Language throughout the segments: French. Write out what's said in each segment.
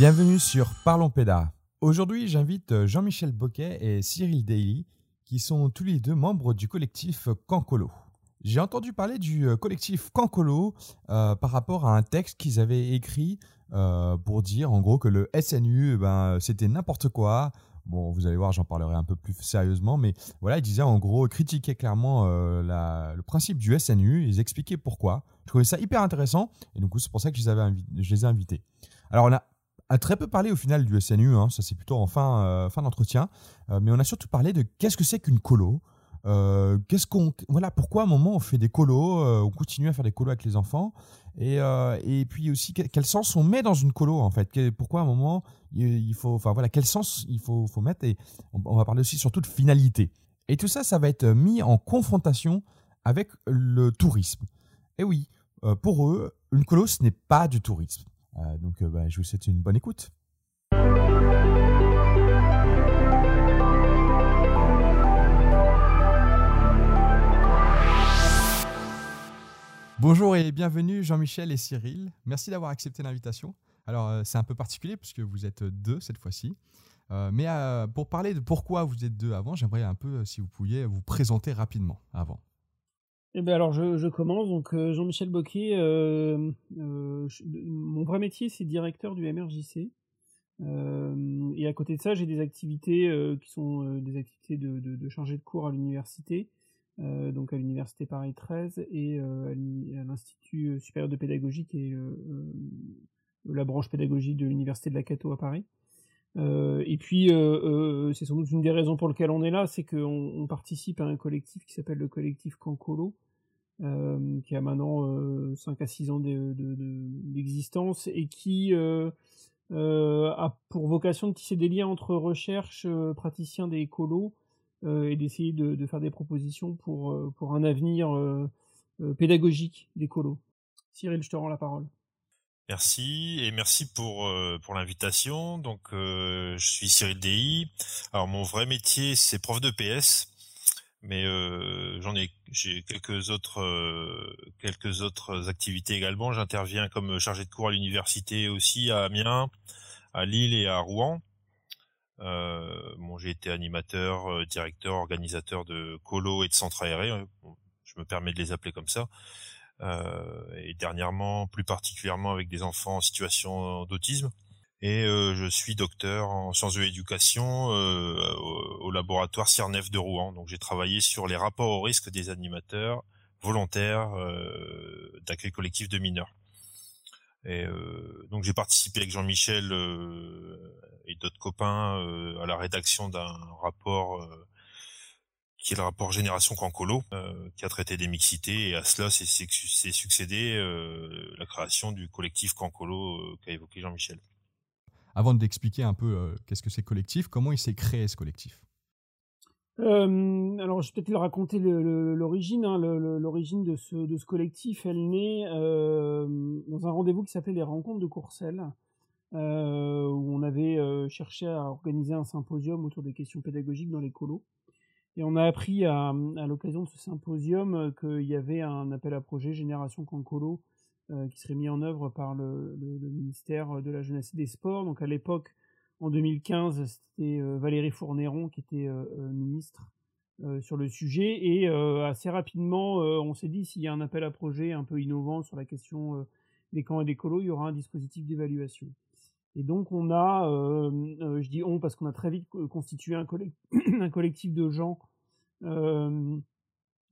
Bienvenue sur Parlons Pédas. Aujourd'hui, j'invite Jean-Michel Boquet et Cyril Daly, qui sont tous les deux membres du collectif Cancolo. J'ai entendu parler du euh, collectif Cancolo euh, par rapport à un texte qu'ils avaient écrit euh, pour dire en gros que le SNU, eh ben, c'était n'importe quoi. Bon, vous allez voir, j'en parlerai un peu plus sérieusement, mais voilà, ils disaient en gros, critiquaient clairement le principe du SNU, ils expliquaient pourquoi. Je trouvais ça hyper intéressant, et donc c'est pour ça que je les, avais je les ai invités. Alors on a a très peu parlé au final du SNU, hein, ça c'est plutôt en fin, euh, d'entretien, euh, mais on a surtout parlé de qu'est-ce que c'est qu'une colo. Euh, qu'est-ce qu'on voilà pourquoi à un moment on fait des colos on continue à faire des colos avec les enfants. Et, et puis aussi quel, sens on met dans une colo en fait? Pourquoi à un moment il, faut enfin voilà quel sens il faut, mettre? Et on, va parler aussi surtout de finalité. Et tout ça ça va être mis en confrontation avec le tourisme. Et oui pour eux une colo ce n'est pas du tourisme donc euh, bah, je vous souhaite une bonne écoute. Bonjour et bienvenue Jean-Michel et Cyril. Merci d'avoir accepté l'invitation. Alors euh, c'est un peu particulier puisque vous êtes deux cette fois-ci. mais pour parler de pourquoi vous êtes deux avant, j'aimerais un peu si vous pouviez vous présenter rapidement avant. Eh ben alors je, je commence donc euh, Jean-Michel Boquier. Euh, euh, mon vrai métier c'est directeur du MRJC et à côté de ça j'ai des activités qui sont des activités de, de, de, chargé de cours à l'université donc à l'université Paris 13 et à l'Institut supérieur de pédagogie qui est la branche pédagogique de l'université de la Cato à Paris. Euh, et puis, euh, euh, c'est sans doute une des raisons pour lesquelles on est là, c'est qu'on on participe à un collectif qui s'appelle le collectif Cancolo, euh, qui a maintenant 5 à 6 ans d'existence de, de, et qui a pour vocation de tisser des liens entre recherche, praticiens des écolos, et d'essayer de, de, faire des propositions pour, pour un avenir pédagogique des colos. Cyril, je te rends la parole. Merci et merci pour euh, pour l'invitation. Donc euh, je suis Cyril Dei. Alors mon vrai métier c'est prof de PS, mais euh, j'en ai j'ai quelques autres quelques autres activités également. J'interviens comme chargé de cours à l'université aussi à Amiens, à Lille et à Rouen. bon j'ai été animateur, directeur, organisateur de colo et de centres aérés. je me permets de les appeler comme ça. Euh, et dernièrement plus particulièrement avec des enfants en situation d'autisme. Et euh, je suis docteur en sciences de l'éducation euh, au, laboratoire CIRNEF de Rouen. Donc j'ai travaillé sur les rapports au risque des animateurs volontaires d'accueil collectif de mineurs. Et donc j'ai participé avec Jean-Michel et d'autres copains à la rédaction d'un rapport qui est le rapport Génération Cancolo, euh, qui a traité des mixités, et à cela s'est succédé euh, la création du collectif Cancolo euh, qu'a évoqué Jean-Michel. Avant d'expliquer un peu qu'est-ce que c'est collectif, comment il s'est créé ce collectif? Alors, je vais peut-être raconter l'origine. Hein, l'origine de ce, de ce collectif, elle naît dans un rendez-vous qui s'appelait les Rencontres de Courcelles, où on avait cherché à organiser un symposium autour des questions pédagogiques dans les colos. Et on a appris à, à l'occasion de ce symposium euh, qu'il y avait un appel à projet Génération Cancolo euh, qui serait mis en œuvre par le, le, ministère de la Jeunesse et des Sports. Donc à l'époque, en 2015, c'était euh, Valérie Fournéron qui était euh, ministre sur le sujet. Et assez rapidement, on s'est dit s'il y a un appel à projet un peu innovant sur la question des camps et des colos, il y aura un dispositif d'évaluation. Et donc on a, euh, je dis on parce qu'on a très vite constitué un, collectif de gens euh,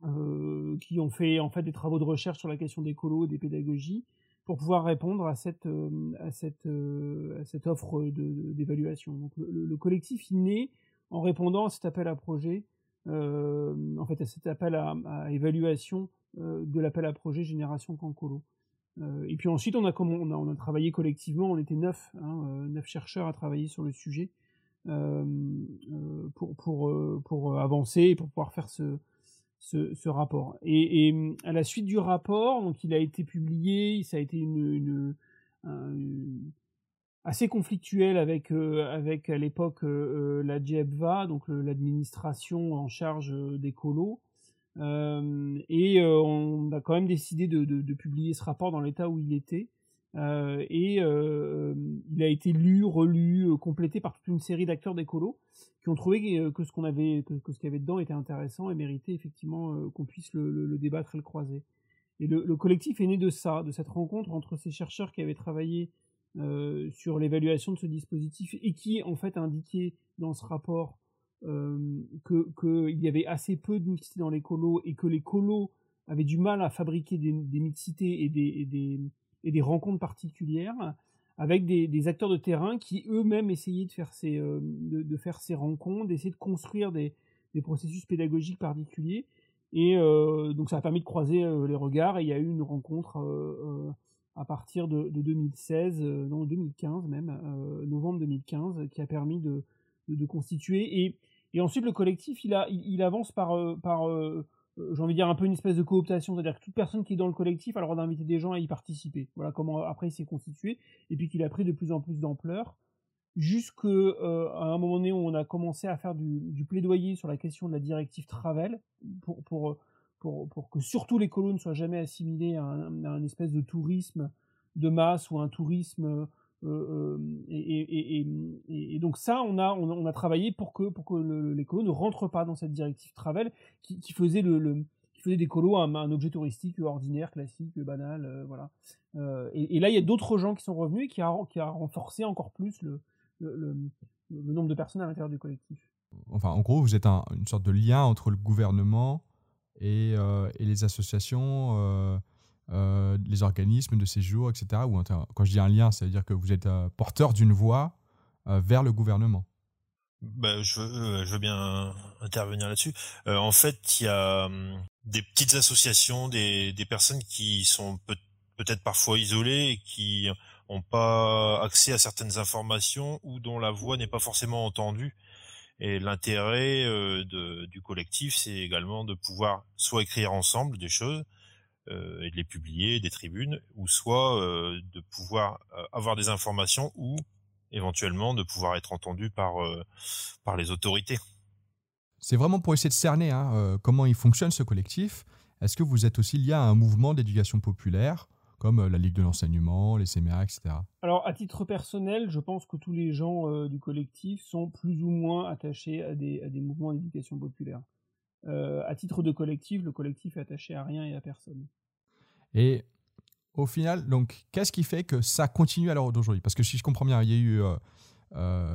euh, qui ont fait en fait des travaux de recherche sur la question des colos, des pédagogies, pour pouvoir répondre à cette euh, à cette offre d'évaluation. Donc le, le, collectif il naît en répondant à cet appel à projet, en fait à cet appel à, à évaluation de l'appel à projet Génération Cancolo. Et puis ensuite, on a, travaillé collectivement, on était neuf, hein, neuf chercheurs à travailler sur le sujet. Euh, euh, pour, euh, avancer et pour pouvoir faire ce, rapport. Et, à la suite du rapport, donc il a été publié, ça a été assez conflictuel avec avec à l'époque la GEPVA, donc l'administration en charge des colos. Et on a quand même décidé de, publier ce rapport dans l'état où il était. et il a été lu, relu, complété par toute une série d'acteurs d'écolo qui ont trouvé que, ce qu'on avait, que, ce qu'il y avait dedans était intéressant et méritait effectivement qu'on puisse le, débattre et le croiser. Et le, le, collectif est né de ça, de cette rencontre entre ces chercheurs qui avaient travaillé euh, sur l'évaluation de ce dispositif et qui en fait indiquait dans ce rapport euh, qu'il y avait assez peu de mixité dans les colos et que les colos avaient du mal à fabriquer des, mixités et des, des, des, rencontres particulières avec des, acteurs de terrain qui eux-mêmes essayaient de faire ces, euh, de, faire ces rencontres, d'essayer de construire des, processus pédagogiques particuliers. Et euh, donc ça a permis de croiser les regards et il y a eu une rencontre à partir de, 2016, euh, non 2015 même, novembre 2015, qui a permis de, de, constituer. Et, et, ensuite le collectif, il, a, il, avance par, euh, par j'ai envie de dire un peu une espèce de cooptation, c'est-à-dire que toute personne qui est dans le collectif a le droit d'inviter des gens à y participer. Voilà comment après il s'est constitué, et puis qu'il a pris de plus en plus d'ampleur, jusqu'à un moment donné où on a commencé à faire du, du, plaidoyer sur la question de la directive Travel pour, pour pour, pour que surtout les colons ne soient jamais assimilés à un, espèce de tourisme de masse ou un tourisme euh, euh, et, donc ça, on a, on a, travaillé pour que, pour que ne rentrent pas dans cette directive travel qui, faisait le, qui faisait des colos un, objet touristique ordinaire, classique, banal, euh, voilà. et, là, il y a d'autres gens qui sont revenus et qui a, qui a renforcé encore plus le, le, nombre de personnes à l'intérieur du collectif. Enfin, en gros, vous êtes un, une sorte de lien entre le gouvernement et, et les associations, euh, euh, les organismes de séjour, etc. Ou, quand je dis un lien, ça veut dire que vous êtes porteur d'une voix vers le gouvernement. Bah, je, veux, bien intervenir là-dessus. en fait, il y a hum, des petites associations, des, des personnes qui sont peut, peut-être parfois isolées et qui n'ont pas accès à certaines informations ou dont la voix n'est pas forcément entendue. Et l'intérêt euh, du collectif, c'est également de pouvoir soit écrire ensemble des choses euh, et de les publier, des tribunes, ou soit euh, de pouvoir avoir des informations ou éventuellement de pouvoir être entendu par, par les autorités. C'est vraiment pour essayer de cerner hein, comment il fonctionne ce collectif. Est-ce que vous êtes aussi lié à un mouvement d'éducation populaire comme euh, la Ligue de l'enseignement, les CMA, etc. Alors, à titre personnel, je pense que tous les gens euh, du collectif sont plus ou moins attachés à des, à des mouvements d'éducation populaire. Euh, à titre de collectif, le collectif est attaché à rien et à personne. Et au final, donc, qu'est-ce qui fait que ça continue à l'heure d'aujourd'hui? Parce que si je comprends bien, il y a eu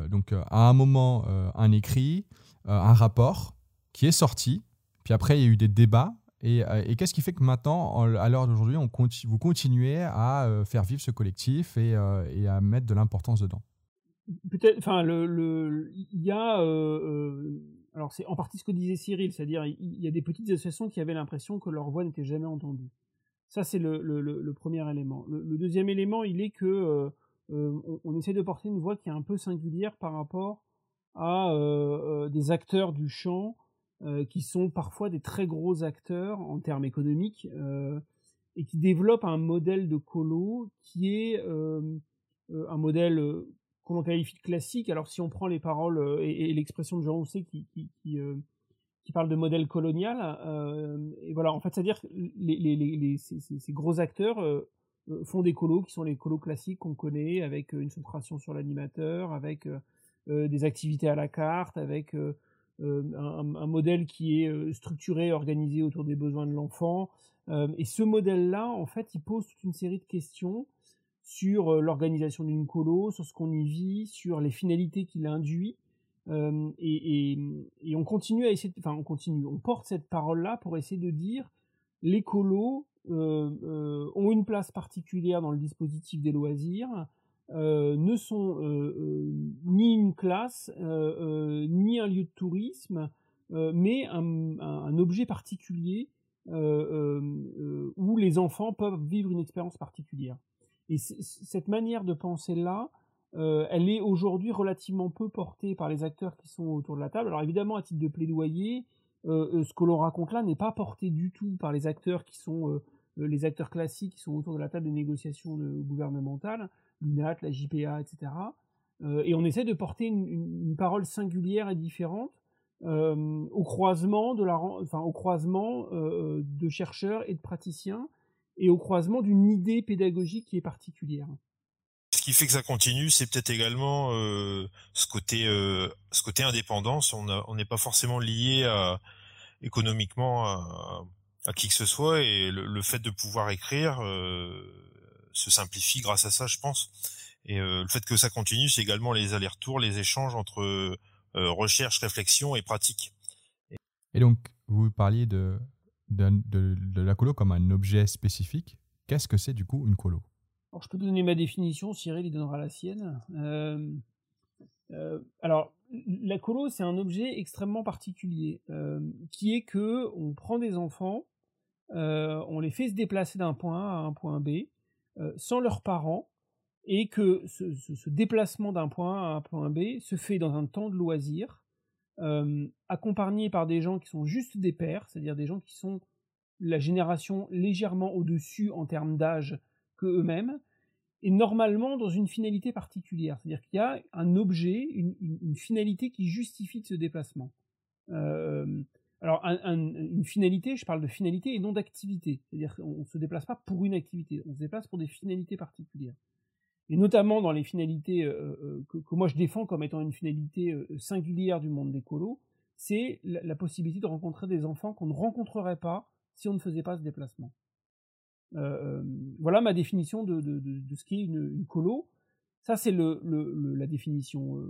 donc à un moment un écrit, un rapport qui est sorti, puis après il y a eu des débats, euh, et, qu'est-ce qui fait que maintenant, à l'heure d'aujourd'hui, vous continuez à euh, faire vivre ce collectif euh, et, à mettre de l'importance dedans? Peut-être, enfin, le, il y a, alors c'est en partie ce que disait Cyril, c'est-à-dire il y a des petites associations qui avaient l'impression que leur voix n'était jamais entendue. Ça, c'est le, premier élément. Le, deuxième élément, il est que on, essaie de porter une voix qui est un peu singulière par rapport à des acteurs du euh, qui sont parfois des très gros acteurs en termes économiques euh, et qui développent un modèle de colo qui est euh, un modèle qu'on qualifie de classique. Alors si on prend les paroles et, l'expression de Jean Rousset qui, qui, parle de modèle colonial, et voilà, en fait, c'est-à-dire que les, les, les, ces, ces, gros acteurs font des colos qui sont les colos classiques qu'on connaît, avec une centration sur l'animateur, avec des activités à la carte, avec euh, un, modèle qui est euh, structuré, organisé autour des besoins de l'enfant. Euh, et ce modèle-là, en fait, il pose toute une série de questions sur l'organisation d'une colo, sur ce qu'on y vit, sur les finalités qu'il induit. Et, et, on continue à essayer, enfin on continue, on porte cette parole-là pour essayer de dire les colos ont une place particulière dans le dispositif des loisirs, euh, ne sont euh, euh, ni une classe, ni un lieu de tourisme, mais un, objet particulier où les enfants peuvent vivre une expérience particulière. Et cette manière de penser là, elle est aujourd'hui relativement peu portée par les acteurs qui sont autour de la table. Alors évidemment, à titre de plaidoyer, ce que l'on raconte là n'est pas porté du tout par les acteurs qui sont les acteurs classiques qui sont autour de la table des négociations gouvernementales l'UNAT, la JPA, etc. Euh, et on essaie de porter une, parole singulière et différente euh, au croisement de la, enfin au croisement euh, de chercheurs et de praticiens et au croisement d'une idée pédagogique qui est particulière. Ce qui fait que ça continue, c'est peut-être également euh, ce côté euh, indépendance. On n'est pas forcément lié économiquement à, qui que ce soit, et le, fait de pouvoir écrire se simplifie grâce à ça, je pense. Et le fait que ça continue, c'est également les allers-retours, les échanges entre recherche, réflexion et pratique. Et donc, vous parliez de, la colo comme un objet spécifique. Qu'est-ce que c'est du coup une colo? Alors, Je peux donner ma définition, Cyril il donnera la sienne. Euh, euh, alors, la colo, c'est un objet extrêmement particulier, euh, qui est que on prend des enfants, on les fait se déplacer d'un point A à un point B, sans leurs parents, et que ce, ce, ce déplacement d'un point A à un point B se fait dans un temps de loisir, accompagnés par des gens qui sont juste des pères, c'est-à-dire des gens qui sont la génération légèrement au-dessus en termes d'âge eux-mêmes, et normalement dans une finalité particulière, c'est-à-dire qu'il y a un objet, une, finalité qui justifie ce déplacement. Euh, alors une finalité, je parle de finalité et non d'activité, c'est-à-dire qu'on ne se déplace pas pour une activité, on se déplace pour des finalités particulières et notamment dans les finalités euh, euh, que, moi je défends comme étant une finalité singulière du monde des colos, c'est la, possibilité de rencontrer des enfants qu'on ne rencontrerait pas si on ne faisait pas ce déplacement. Voilà ma définition de, ce qu'est une, une, colo. Ça, c'est la définition,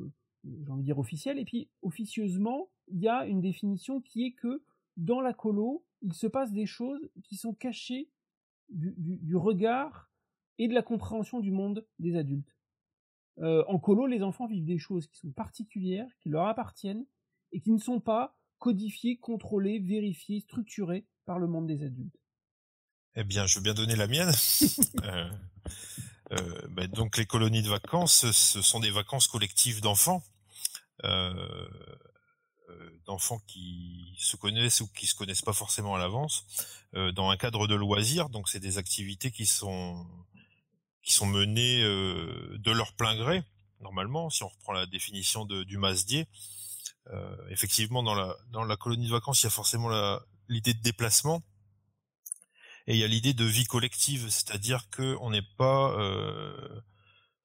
j'ai envie de dire, officielle. Et puis, officieusement, il y a une définition qui est que dans la colo, il se passe des choses qui sont cachées du, regard et de la compréhension du monde des adultes. Euh, en colo, les enfants vivent des choses qui sont particulières, qui leur appartiennent, et qui ne sont pas codifiées, contrôlées, vérifiées, structurées par le monde des adultes. Eh bien, je veux bien donner la mienne. euh, euh, bah, donc, les colonies de vacances, ce sont des vacances collectives d'enfants, euh, d'enfants qui se connaissent ou qui se connaissent pas forcément à l'avance, dans un cadre de loisirs. Donc, c'est des activités qui sont qui sont menés euh, de leur plein gré, normalement, si on reprend la définition de, du Masdier. Effectivement, dans la, dans la colonie de vacances, il y a forcément l'idée de déplacement et il y a l'idée de vie collective, c'est-à-dire que on n'est pas, euh,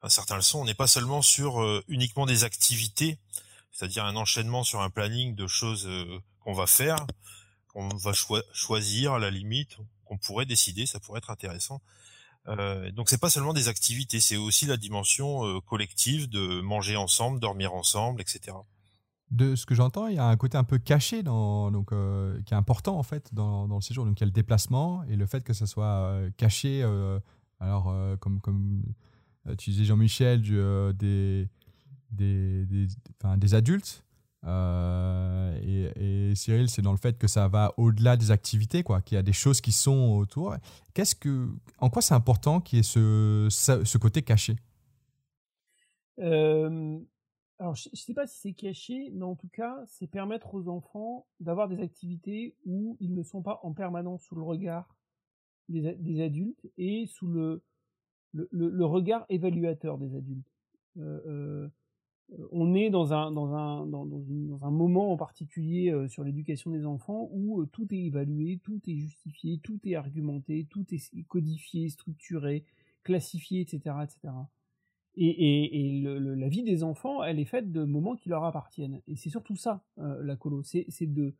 enfin, certains le sont, on n'est pas seulement sur euh, uniquement des activités, c'est-à-dire un enchaînement sur un planning de choses euh, qu'on va faire, qu'on va choisir à la limite, qu'on pourrait décider, ça pourrait être intéressant. Euh, donc c'est pas seulement des activités, c'est aussi la dimension euh, collective de manger ensemble, dormir ensemble, etc. De ce que j'entends, il y a un côté un peu caché euh, qui est important en fait dans, le séjour. Donc il y a le déplacement et le fait que ça soit euh, caché. Euh, alors comme comme tu disais Jean-Michel des adultes et, Cyril, c'est dans le fait que ça va au-delà des activités, qu'il y a des choses qui sont autour. Qu'est-ce que, en quoi c'est important qu'il y ait ce, côté caché? Alors, je ne sais pas si c'est caché, mais en tout cas, c'est permettre aux enfants d'avoir des activités où ils ne sont pas en permanence sous le regard des, adultes et sous le, le, le, regard évaluateur des adultes. Euh, euh on est dans un, dans un, dans, un moment en particulier euh, sur l'éducation des enfants où euh, tout est évalué, tout est justifié, tout est argumenté, tout est codifié, structuré, classifié, etc. etc. Et, la vie des enfants, elle est faite de moments qui leur appartiennent. Et c'est surtout ça, euh, la colo. C'est de,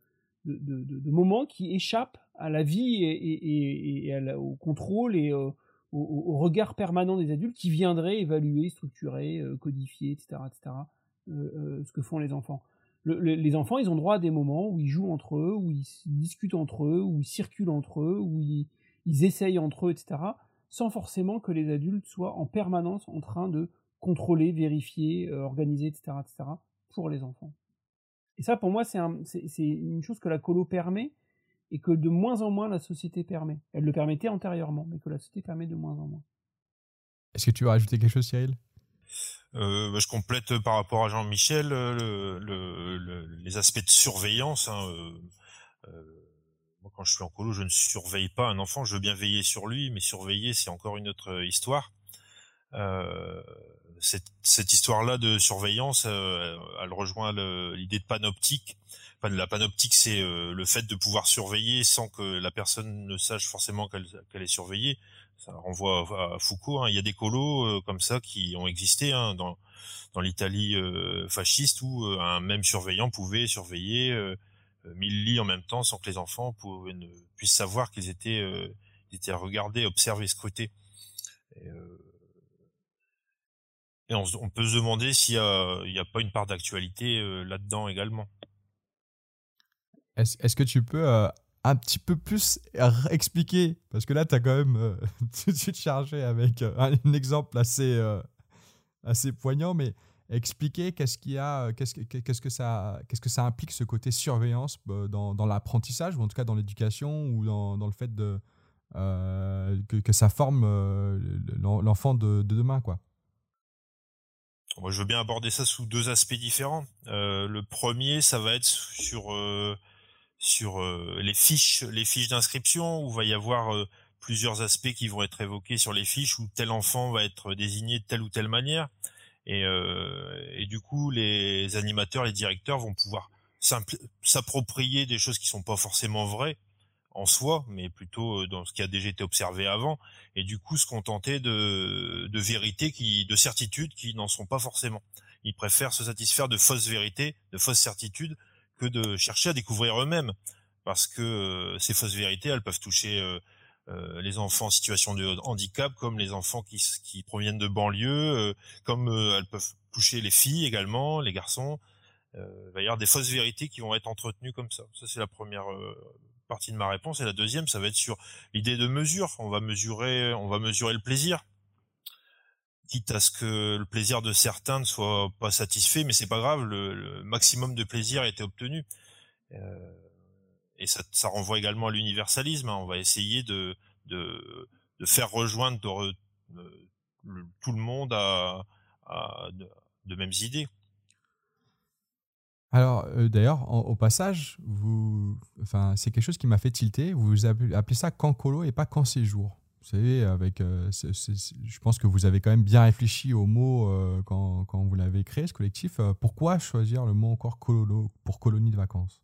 moments qui échappent à la vie et, au contrôle et au, regard permanent des adultes qui viendraient évaluer, structurer, euh, codifier, etc., etc., euh, euh, ce que font les enfants. les enfants, ils ont droit à des moments où ils jouent entre eux, où ils discutent entre eux, où ils circulent entre eux, où ils essayent entre eux, etc., sans forcément que les adultes soient en permanence en train de contrôler, vérifier, organiser, etc., etc., pour les enfants. Et ça, pour moi, c'est un, une chose que la colo permet, et que de moins en moins la société permet. Elle le permettait antérieurement, mais que la société permet de moins en moins. Est-ce que tu veux rajouter quelque chose, Cyril? Euh, bah, je complète par rapport à Jean-Michel le, le, le, les aspects de surveillance. Hein, euh, euh, quand je suis en colo, je ne surveille pas un enfant. Je veux bien veiller sur lui, mais surveiller, c'est encore une autre histoire. Euh, cette, histoire-là de surveillance, euh, elle rejoint l'idée de panoptique la panoptique, c'est le fait de pouvoir surveiller sans que la personne ne sache forcément qu'elle est surveillée. Ça renvoie à, Foucault. Hein. Il y a des colos comme ça qui ont existé hein, dans l'Italie fasciste où un même surveillant pouvait surveiller mille lits en même temps sans que les enfants puissent savoir qu'ils étaient, étaient regardés, observés, scrutés. Et, et on, peut se demander s'il n'y a, pas une part d'actualité euh, là-dedans également. Est-ce que tu peux euh, un petit peu plus expliquer? Parce que là, tu as quand même euh, tout de suite chargé avec un, exemple assez, assez poignant, mais expliquer qu'est-ce qu'il y a, qu'est-ce que, ça, qu'est-ce que ça implique ce côté surveillance dans, dans l'apprentissage, ou en tout cas dans l'éducation, ou dans, le fait de, que, ça forme l'enfant de, de demain, quoi. Moi, je veux bien aborder ça sous deux aspects différents. Euh, le premier, ça va être sur euh, euh, les fiches, les fiches d'inscription où va y avoir plusieurs aspects qui vont être évoqués sur les fiches où tel enfant va être désigné de telle ou telle manière. Et, et du coup, les animateurs, les directeurs vont pouvoir s'approprier des choses qui sont pas forcément vraies en soi, mais plutôt dans ce qui a déjà été observé avant, et du coup se contenter de, de vérités qui, de certitudes qui n'en sont pas forcément. Ils préfèrent se satisfaire de fausses vérités, de fausses certitudes, que de chercher à découvrir eux-mêmes, parce que ces fausses vérités, elles peuvent toucher euh, les enfants en situation de handicap, comme les enfants qui, qui proviennent de banlieues, comme elles peuvent toucher les filles également, les garçons. il va y avoir des fausses vérités qui vont être entretenues comme ça. Ça c'est la première partie de ma réponse. Et la deuxième, ça va être sur l'idée de mesure. On va mesurer, on va mesurer le plaisir. Quitte à ce que le plaisir de certains ne soit pas satisfait, mais c'est pas grave, le, maximum de plaisir a été obtenu. Euh, et ça, renvoie également à l'universalisme. Hein. On va essayer de, de, faire rejoindre tout le monde à, de mêmes idées. Alors, euh, d'ailleurs, au passage, enfin, c'est quelque chose qui m'a fait tilter. Vous appelez ça camp colo et pas camp séjour. Vous savez, avec, euh, je pense que vous avez quand même bien réfléchi au mot euh, quand, quand, vous l'avez créé, ce collectif. pourquoi choisir le mot encore colo pour colonie de vacances?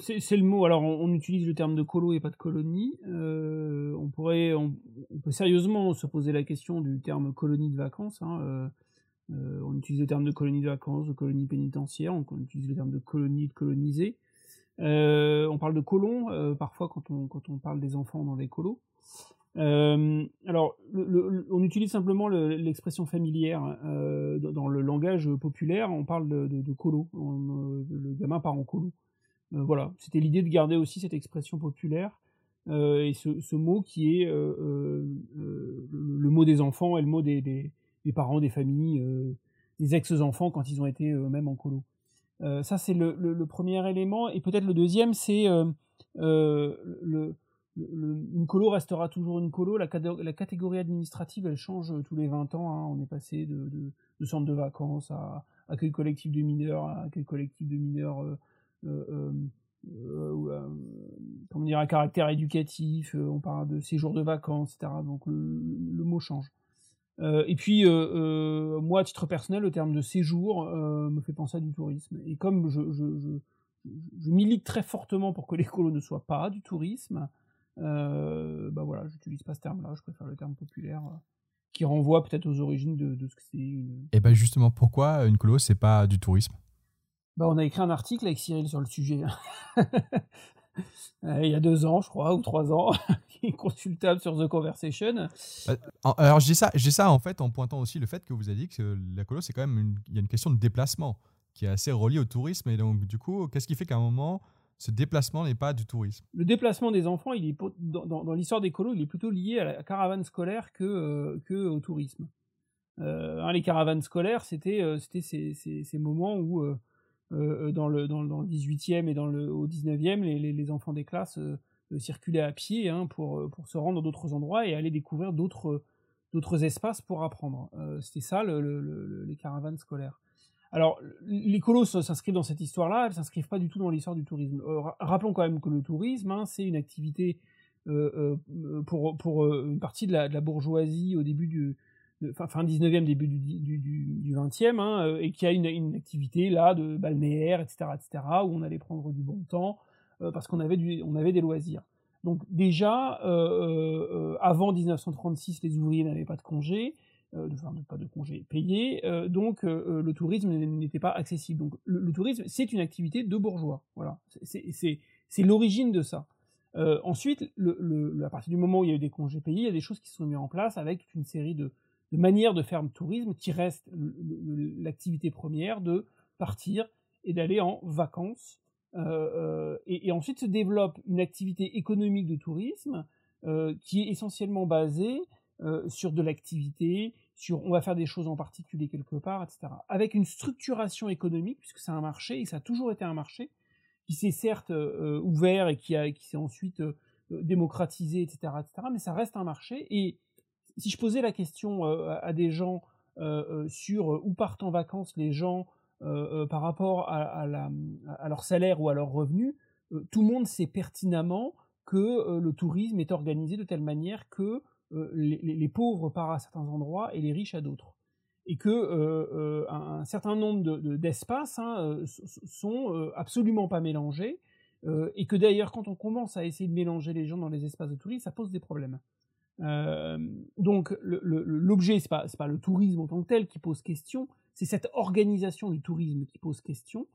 C'est le mot. Alors, on, utilise le terme de colo et pas de colonie. on pourrait, peut sérieusement se poser la question du terme colonie de vacances. Hein, euh, on utilise le terme de colonie de vacances, de colonie pénitentiaire, on, utilise le terme de colonie, de coloniser. Euh, on parle de colons euh, parfois quand on, quand on parle des enfants dans les colos. alors, on utilise simplement l'expression familière. dans le langage populaire, on parle de, de, colo. le gamin part en colo. Voilà, c'était l'idée de garder aussi cette expression populaire et ce, mot qui est le, mot des enfants et le mot des, parents, des familles, euh, des ex-enfants quand ils ont été eux-mêmes en colo. Euh, ça, c'est le, premier élément. Et peut-être le deuxième, c'est euh, le, une colo restera toujours une colo. La, la, catégorie administrative, elle change tous les 20 ans. Hein. On est passé de, de, centre de vacances à accueil collectif de mineurs, à accueil collectif de mineurs, comment dire, à caractère éducatif. on parle de séjour de vacances, etc. Donc le mot change. Euh, et puis, euh, euh, moi, à titre personnel, le terme de séjour me fait penser à du tourisme. Et comme je, je, milite très fortement pour que l'écolo ne soit pas du tourisme, bah voilà, j'utilise pas ce terme-là, je préfère le terme populaire qui renvoie peut-être aux origines de, ce que c'est. Et ben justement, pourquoi une colo, c'est pas du tourisme? Bah, on a écrit un article avec Cyril sur le sujet. il y a deux ans, je crois, ou trois ans, consultable sur The Conversation. Bah, alors, je dis, ça, ça en fait en pointant aussi le fait que vous avez dit que la colo, c'est quand même une, il y a une question de déplacement qui est assez reliée au tourisme. Et donc, du coup, qu'est-ce qui fait qu'à un moment, ce déplacement n'est pas du tourisme? Le déplacement des enfants, il est, dans, dans, l'histoire des colos, il est plutôt lié à la caravane scolaire que, euh, que au tourisme. Euh, hein, les caravanes scolaires, c'était euh, c'était ces, ces, ces, moments où, dans, le, dans, dans, le 18e et au 19e, les, enfants des classes circuler à pied hein, pour, euh, se rendre dans d'autres endroits et aller découvrir d'autres espaces pour apprendre. Euh, C'était ça le, les caravanes scolaires. Alors, les colos s'inscrivent dans cette histoire-là, elles s'inscrivent pas du tout dans l'histoire du tourisme. Euh, rappelons quand même que le tourisme, hein, c'est une activité euh, pour, une partie de la, bourgeoisie au début du, fin, 19e, début du, du, 20e, hein, et qui a une, activité là de balnéaire, etc., etc., où on allait prendre du bon temps parce qu'on avait, avait des loisirs. Donc déjà, avant 1936, les ouvriers n'avaient pas de congé, enfin pas de congé payé, donc le tourisme n'était pas accessible. Donc le, tourisme, c'est une activité de bourgeois. Voilà, c'est l'origine de ça. ensuite, à partir du moment où il y a eu des congés payés, il y a des choses qui se sont mises en place avec une série de, de manières de faire le tourisme qui reste l'activité première de partir et d'aller en vacances. et, ensuite se développe une activité économique de tourisme qui est essentiellement basée sur de l'activité, sur on va faire des choses en particulier quelque part, etc. Avec une structuration économique, puisque c'est un marché, et ça a toujours été un marché, qui s'est certes ouvert et qui, qui s'est ensuite démocratisé, etc., etc., mais ça reste un marché. Et si je posais la question à des gens sur où partent en vacances les gens par rapport à, leur salaire ou à leur revenu, tout le monde sait pertinemment que le tourisme est organisé de telle manière que les, pauvres partent à certains endroits et les riches à d'autres. Et que un, certain nombre d'espaces de, hein, sont absolument pas mélangés, et que d'ailleurs quand on commence à essayer de mélanger les gens dans les espaces de tourisme, ça pose des problèmes. Euh, donc l'objet, c'est pas, pas le tourisme en tant que tel qui pose question, c'est cette organisation du tourisme qui pose question,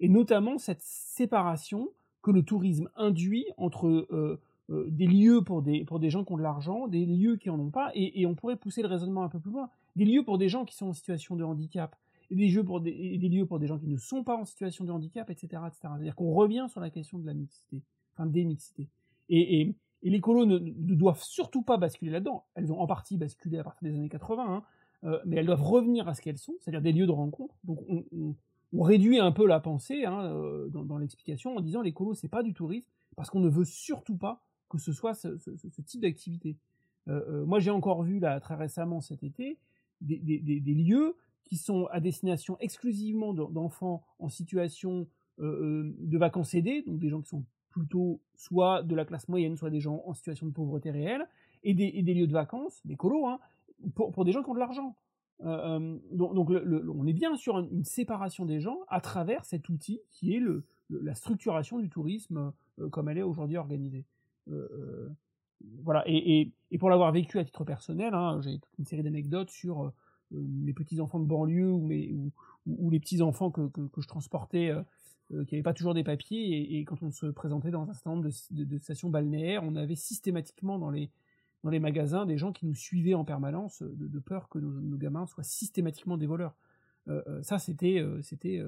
et notamment cette séparation que le tourisme induit entre euh, euh, des lieux pour des, pour des gens qui ont de l'argent, des lieux qui en ont pas, et, on pourrait pousser le raisonnement un peu plus loin, des lieux pour des gens qui sont en situation de handicap, et des, jeux pour des, des lieux pour des gens qui ne sont pas en situation de handicap, etc. etc. C'est-à-dire qu'on revient sur la question de la mixité, enfin des mixités. Et, et les colos ne, doivent surtout pas basculer là-dedans. Elles ont en partie basculé à partir des années 80, hein, euh, mais elles doivent revenir à ce qu'elles sont, c'est-à-dire des lieux de rencontre. Donc on, réduit un peu la pensée hein, euh, dans, l'explication en disant les colos c'est pas du tourisme parce qu'on ne veut surtout pas que ce soit ce, type d'activité. Euh, moi j'ai encore vu là très récemment cet été des, lieux qui sont à destination exclusivement d'enfants en situation de vacances aidées, donc des gens qui sont plutôt soit de la classe moyenne, soit des gens en situation de pauvreté réelle, et des, lieux de vacances, des colos, hein, pour, des gens qui ont de l'argent. Euh, euh, donc, on est bien sur une, séparation des gens à travers cet outil qui est la structuration du tourisme euh, comme elle est aujourd'hui organisée. voilà, et, pour l'avoir vécu à titre personnel, hein, j'ai toute une série d'anecdotes sur les petits-enfants de banlieue ou, les petits-enfants que, que, je transportais euh, qui n'avaient pas toujours des papiers, et, quand on se présentait dans un certain nombre de, stations balnéaires, on avait systématiquement dans les, dans les magasins des gens qui nous suivaient en permanence de, peur que nos, gamins soient systématiquement des voleurs. Euh, euh, ça, c'était c'était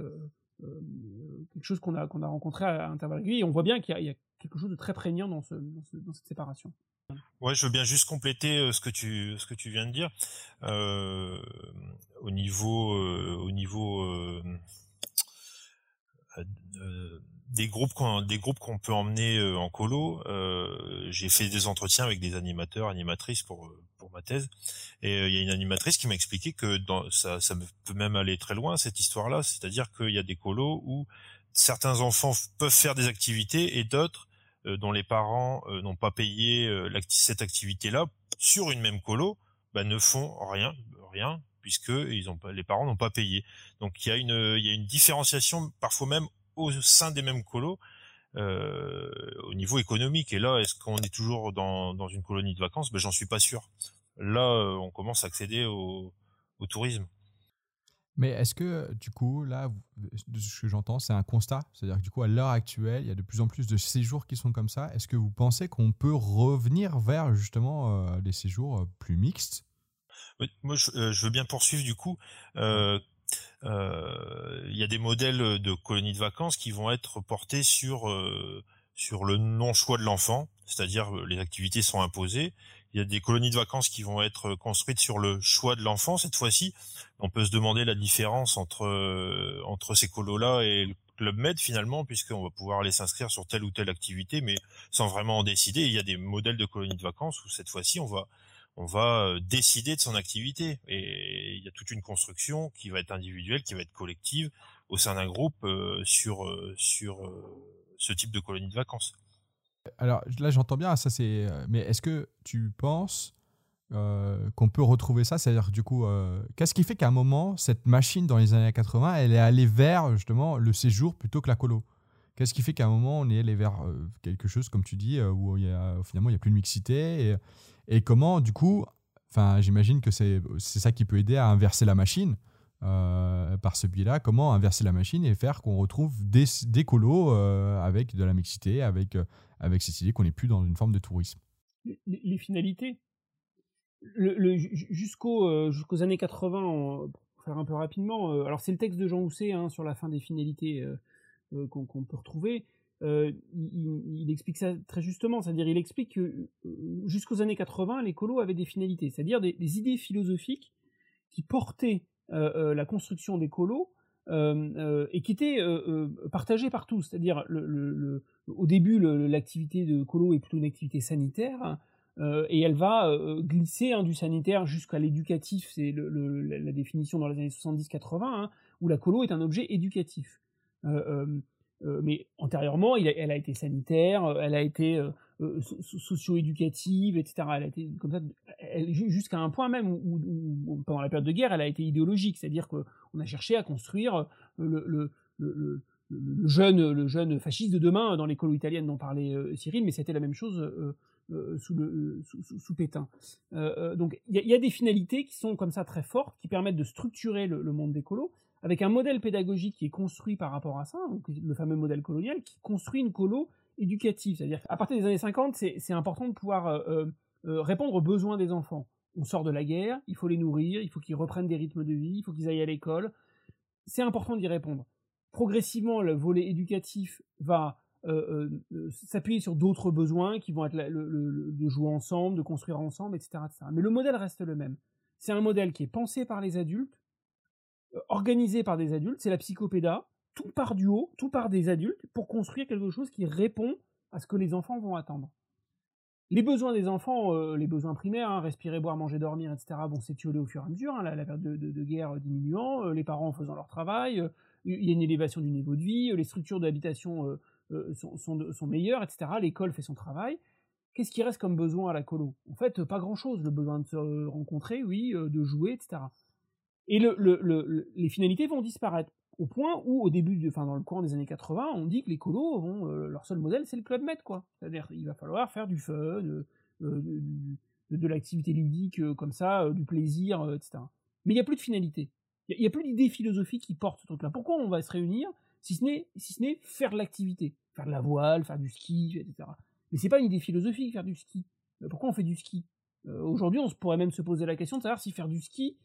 quelque chose qu'on a, qu'on a rencontré à, intervalles réguliers, et on voit bien qu'il y, a quelque chose de très prégnant dans, ce, dans, cette séparation. Ouais, je veux bien juste compléter ce que tu ce que tu viens de dire au niveau au niveau euh, des groupes qu'on des groupes qu'on peut emmener euh, en colo. Euh, j'ai fait des entretiens avec des animateurs, animatrices pour pour ma thèse, et il y a une animatrice qui m'a expliqué que ça ça peut même aller très loin cette histoire-là, c'est-à-dire qu'il y a des colos où certains enfants peuvent faire des activités et d'autres dont les parents n'ont pas payé cette activité-là sur une même colo, bah, ne font rien, rien, puisque les parents n'ont pas payé. Donc il y a une différenciation parfois même au sein des mêmes colos euh, au niveau économique. Et là, est-ce qu'on est toujours dans, une colonie de vacances? Ben j'en suis pas sûr. Là, euh, on commence à accéder au, au tourisme. Mais est-ce que, du coup, là, de ce que j'entends, c'est un constat? C'est-à-dire que, du coup, à l'heure actuelle, il y a de plus en plus de séjours qui sont comme ça. Est-ce que vous pensez qu'on peut revenir vers, justement, euh, des séjours plus mixtes? Moi, euh, je, veux bien poursuivre du coup. Euh, euh, il y a des modèles de colonies de vacances qui vont être portés sur sur le non choix de l'enfant, c'est-à-dire les activités sont imposées. Il y a des colonies de vacances qui vont être construites sur le choix de l'enfant cette fois-ci. On peut se demander la différence entre entre ces colos-là et le Club Med finalement, puisqu'on va pouvoir aller s'inscrire sur telle ou telle activité, mais sans vraiment en décider. Il y a des modèles de colonies de vacances où cette fois-ci on va on va euh, décider de son activité. Et il y a toute une construction qui va être individuelle, qui va être collective au sein d'un groupe euh, sur, euh, sur ce type de colonie de vacances. Alors là, j'entends bien, ça c'est. Mais est-ce que tu penses qu'on peut retrouver ça? C'est-à-dire, du coup, qu'est-ce qui fait qu'à un moment, cette machine dans les années 80, elle est allée vers justement le séjour plutôt que la colo? Qu'est-ce qui fait qu'à un moment, on est allé vers quelque chose, comme tu dis, où il y a, finalement, il n'y a plus de mixité et, et comment, du coup, enfin, j'imagine que c'est ça qui peut aider à inverser la machine. par ce biais-là, comment inverser la machine et faire qu'on retrouve des, des colos avec de la mixité, avec, avec cette idée qu'on n'est plus dans une forme de tourisme. Les, finalités, le, jusqu'au, jusqu'aux années 80, pour faire un peu rapidement, alors c'est le texte de Jean Housset hein, sur la fin des finalités qu'on, peut retrouver. Il, explique ça très justement, c'est-à-dire il explique que jusqu'aux années 80, les colos avaient des finalités, c'est-à-dire des, idées philosophiques qui portaient la construction des colos et qui étaient partagées par tous. C'est-à-dire le, au début, l'activité de colo est plutôt une activité sanitaire. et elle va glisser hein, du sanitaire jusqu'à l'éducatif, c'est la définition dans les années 70-80, hein, où la colo est un objet éducatif. Mais antérieurement, elle a été sanitaire, elle a été socio-éducative, etc. Elle a été comme ça, jusqu'à un point même où, pendant la période de guerre, elle a été idéologique, c'est-à-dire qu'on a cherché à construire le, jeune, le jeune fasciste de demain dans l'école italienne dont parlait Cyril, mais c'était la même chose sous, Pétain. donc il y, a des finalités qui sont comme ça très fortes, qui permettent de structurer le, monde des colos, avec un modèle pédagogique qui est construit par rapport à ça, le fameux modèle colonial, qui construit une colo éducative. C'est-à-dire qu'à partir des années 50, c'est important de pouvoir euh, euh, euh, répondre aux besoins des enfants. On sort de la guerre, il faut les nourrir, il faut qu'ils reprennent des rythmes de vie, il faut qu'ils aillent à l'école. C'est important d'y répondre. Progressivement, le volet éducatif va s'appuyer sur d'autres besoins qui vont être de jouer ensemble, de construire ensemble, etc. Mais le modèle reste le même. C'est un modèle qui est pensé par les adultes, organisé par des adultes, c'est la psychopéda, tout part du haut, tout part des adultes pour construire quelque chose qui répond à ce que les enfants vont attendre. Les besoins des enfants, euh, les besoins primaires, hein, respirer, boire, manger, dormir, etc., vont s'étioler au fur et à mesure, hein, la, période de, guerre diminuant, euh, les parents faisant leur travail, euh, il y a une élévation du niveau de vie, les structures d'habitation sont, meilleures, etc., l'école fait son travail. Qu'est-ce qui reste comme besoin à la colo? En fait, pas grand-chose. Le besoin de se rencontrer, oui, de jouer, etc. Et les finalités vont disparaître au point où, au début, enfin, dans le courant des années 80, on dit que les colos, vont, euh, leur seul modèle, c'est le club med, quoi. C'est-à-dire, il va falloir faire du fun, euh, euh, de, l'activité ludique, comme ça, du plaisir, etc. Mais il n'y a plus de finalité. Il n'y a, plus d'idée philosophique qui porte ce truc-là. Pourquoi on va se réunir si ce n'est si ce n'est faire de l'activité, faire de la voile, faire du ski, etc. Mais c'est pas une idée philosophique faire du ski. Pourquoi on fait du ski? Aujourd'hui, on pourrait même se poser la question de savoir si faire du ski,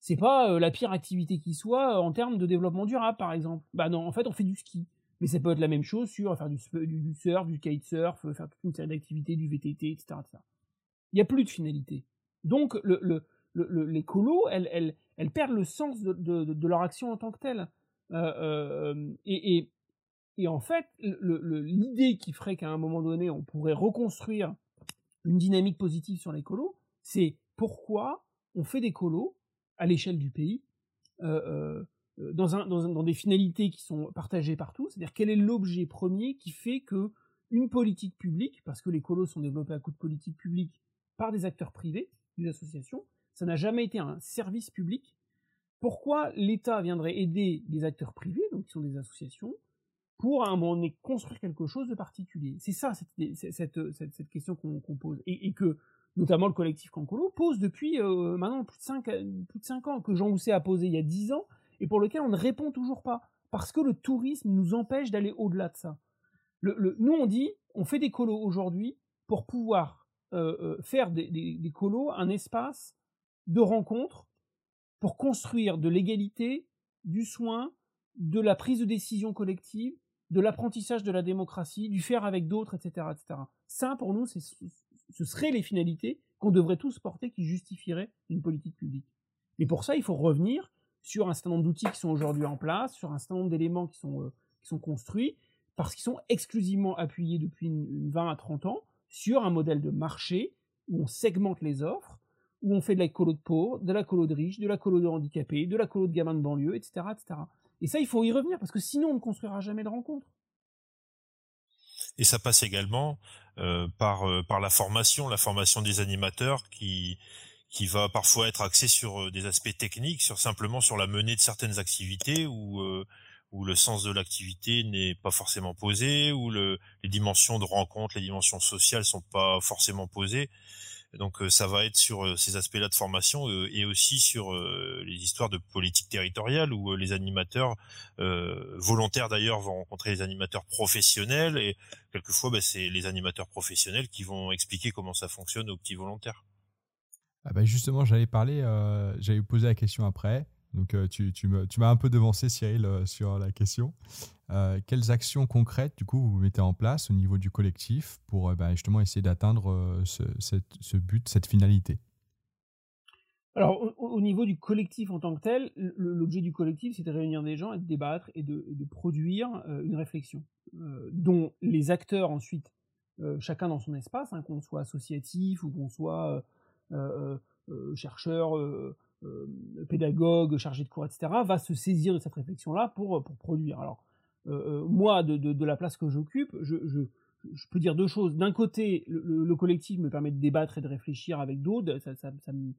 c'est pas euh, la pire activité qui soit euh, en termes de développement durable, par exemple. Bah non, en fait, on fait du ski. Mais ça peut être la même chose sur faire du, du, surf, du kitesurf, euh, faire toute une série d'activités, du VTT, etc. Il n'y a plus de finalité. Donc, le, le, le, les colos, elles, elles, perdent le sens de, de, de, leur action en tant que telle. et, et, et, en fait, l'idée qui ferait qu'à un moment donné, on pourrait reconstruire une dynamique positive sur les colos, c'est pourquoi on fait des colos à l'échelle du pays, euh, euh, dans, dans, des finalités qui sont partagées partout. C'est-à-dire quel est l'objet premier qui fait que une politique publique, parce que les colos sont développés à coup de politique publique par des acteurs privés, des associations, ça n'a jamais été un service public. Pourquoi l'État viendrait aider des acteurs privés, donc qui sont des associations, pour à un moment donné construire quelque chose de particulier? C'est ça cette, question qu'on pose. Et, que notamment le collectif Cancolo, pose depuis euh, maintenant plus de, 5, plus de 5 ans, que Jean Housset a posé il y a 10 ans, et pour lequel on ne répond toujours pas. Parce que le tourisme nous empêche d'aller au-delà de ça. Le, nous, on dit, on fait des colos aujourd'hui pour pouvoir euh, euh, faire des, des, colos un espace de rencontre pour construire de l'égalité, du soin, de la prise de décision collective, de l'apprentissage de la démocratie, du faire avec d'autres, etc., etc. Ça, pour nous, c'est ce seraient les finalités qu'on devrait tous porter qui justifieraient une politique publique. Mais pour ça, il faut revenir sur un certain nombre d'outils qui sont aujourd'hui en place, sur un certain nombre d'éléments qui sont, euh, qui sont construits, parce qu'ils sont exclusivement appuyés depuis une, 20 à 30 ans sur un modèle de marché où on segmente les offres, où on fait de la colo de pauvres, de la colo de riches, de la colo de handicapés, de la colo de gamins de banlieue, etc., etc. Et ça, il faut y revenir, parce que sinon, on ne construira jamais de rencontres. Et ça passe également par euh, par la formation, la formation des animateurs qui qui va parfois être axé sur des aspects techniques, sur simplement sur la menée de certaines activités ou où le sens de l'activité n'est pas forcément posé, où le, les dimensions de rencontre, les dimensions sociales sont pas forcément posées. Donc ça va être sur ces aspects-là de formation et aussi sur les histoires de politique territoriale où les animateurs volontaires d'ailleurs vont rencontrer les animateurs professionnels et quelquefois bah, c'est les animateurs professionnels qui vont expliquer comment ça fonctionne aux petits volontaires. Ah bah justement, j'allais parler, euh, j'allais poser la question après. Donc euh, tu, tu m'as un peu devancé, Cyril, euh, sur la question. Euh, quelles actions concrètes, du coup, vous mettez en place au niveau du collectif pour bah, justement essayer d'atteindre ce, ce, but, cette finalité? Alors, au, niveau du collectif en tant que tel, l'objet du collectif, c'est de réunir des gens et de débattre et de, de produire une réflexion, dont les acteurs ensuite, chacun dans son espace, hein, qu'on soit associatif ou qu'on soit chercheur, pédagogue, chargé de cours, etc., va se saisir de cette réflexion-là pour, produire. Alors, euh, euh, moi, de, la place que j'occupe, je, peux dire deux choses. D'un côté, le, collectif me permet de débattre et de réfléchir avec d'autres, ça, me,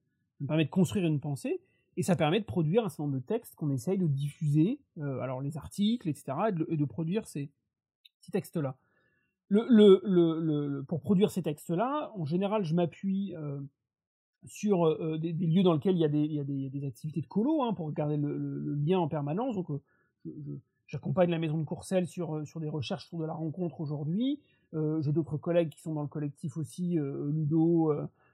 permet de construire une pensée, et ça permet de produire un certain nombre de textes qu'on essaye de diffuser, alors les articles, etc., et de, produire ces, ces textes-là. Le, pour produire ces textes-là, en général, je m'appuie sur euh, des, lieux dans lesquels il y a des, il y a des, des activités de colo hein, pour garder le, le, lien en permanence. Donc, euh, j'accompagne la maison de Courcelles sur, euh, sur des recherches sur de la rencontre aujourd'hui. Euh, J'ai d'autres collègues qui sont dans le collectif aussi, Ludo,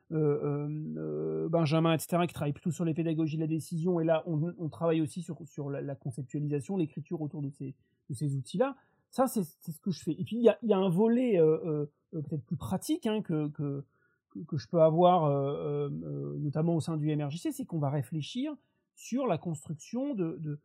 Benjamin, etc., qui travaillent plutôt sur les pédagogies de la décision. Et là, on, on travaille aussi sur, sur la, la conceptualisation, l'écriture autour de ces, de ces outils-là. Ça, c'est ce que je fais. Et puis, il y a, y a un volet peut-être plus pratique hein, que, que que je peux avoir, euh, euh, notamment au sein du MRJC, c'est qu'on va réfléchir sur la construction de,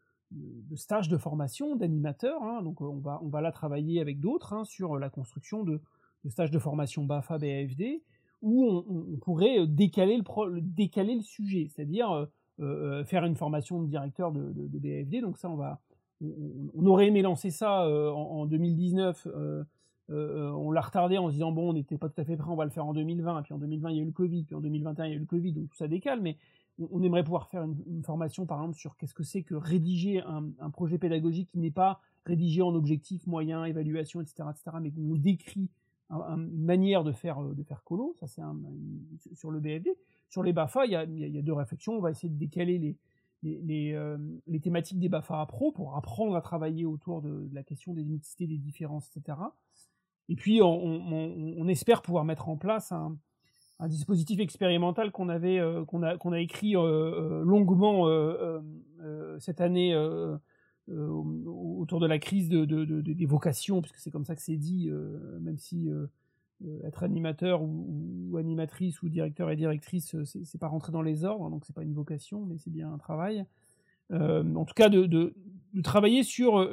stages de formation d'animateurs. Hein. Donc on va, on va là travailler avec d'autres hein, sur la construction de, stages de formation BAFA, BAFD, où on, pourrait décaler le, décaler le sujet, c'est-à-dire euh, faire une formation de directeur de, BAFD. Donc ça, on va, on, aurait aimé lancer ça en, en, 2019 euh, on l'a retardé en se disant bon on n'était pas tout à fait prêt on va le faire en 2020 puis en 2020 il y a eu le Covid puis en 2021 il y a eu le Covid donc tout ça décale mais on, aimerait pouvoir faire une, formation par exemple sur qu'est-ce que c'est que rédiger un, projet pédagogique qui n'est pas rédigé en objectifs, moyens, évaluation, etc., etc., mais qu'on décrit une manière de faire de faire colo. Ça c'est sur le BFD. Sur les Bafa, il y, a, deux réflexions. On va essayer de décaler les les, euh, thématiques des BAFA à pro pour apprendre à travailler autour de, la question des mixité, des différences, etc. Et puis, on, espère pouvoir mettre en place un, dispositif expérimental qu'on avait, euh, qu'on a, qu'on a écrit euh, euh, longuement cette année autour de la crise de, des vocations, puisque c'est comme ça que c'est dit, même si être animateur ou, animatrice ou directeur et directrice, c'est pas rentrer dans les ordres, donc c'est pas une vocation, mais c'est bien un travail. en tout cas, de, travailler sur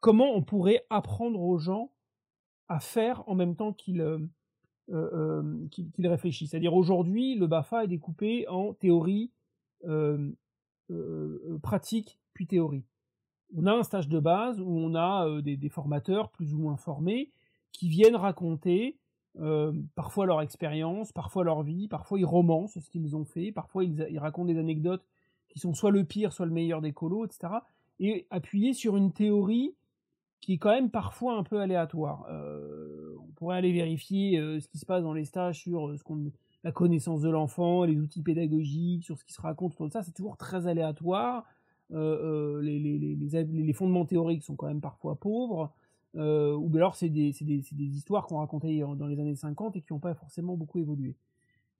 comment on pourrait apprendre aux gens à faire en même temps qu'il euh, euh, euh réfléchit. C'est-à-dire aujourd'hui, le BAFA est découpé en théorie, pratique, puis théorie. On a un stage de base où on a des, formateurs plus ou moins formés qui viennent raconter parfois leur expérience, parfois leur vie, parfois ils romancent ce qu'ils ont fait, parfois ils, racontent des anecdotes qui sont soit le pire, soit le meilleur des colos, etc. Et appuyer sur une théorie qui est quand même parfois un peu aléatoire. Euh, on pourrait aller vérifier euh, ce qui se passe dans les stages sur euh, la connaissance de l'enfant, les outils pédagogiques, sur ce qui se raconte de ça. C'est toujours très aléatoire. Les, fondements théoriques sont quand même parfois pauvres. ou alors c'est des, des, des, histoires qu'on racontait dans les années 50 et qui n'ont pas forcément beaucoup évolué.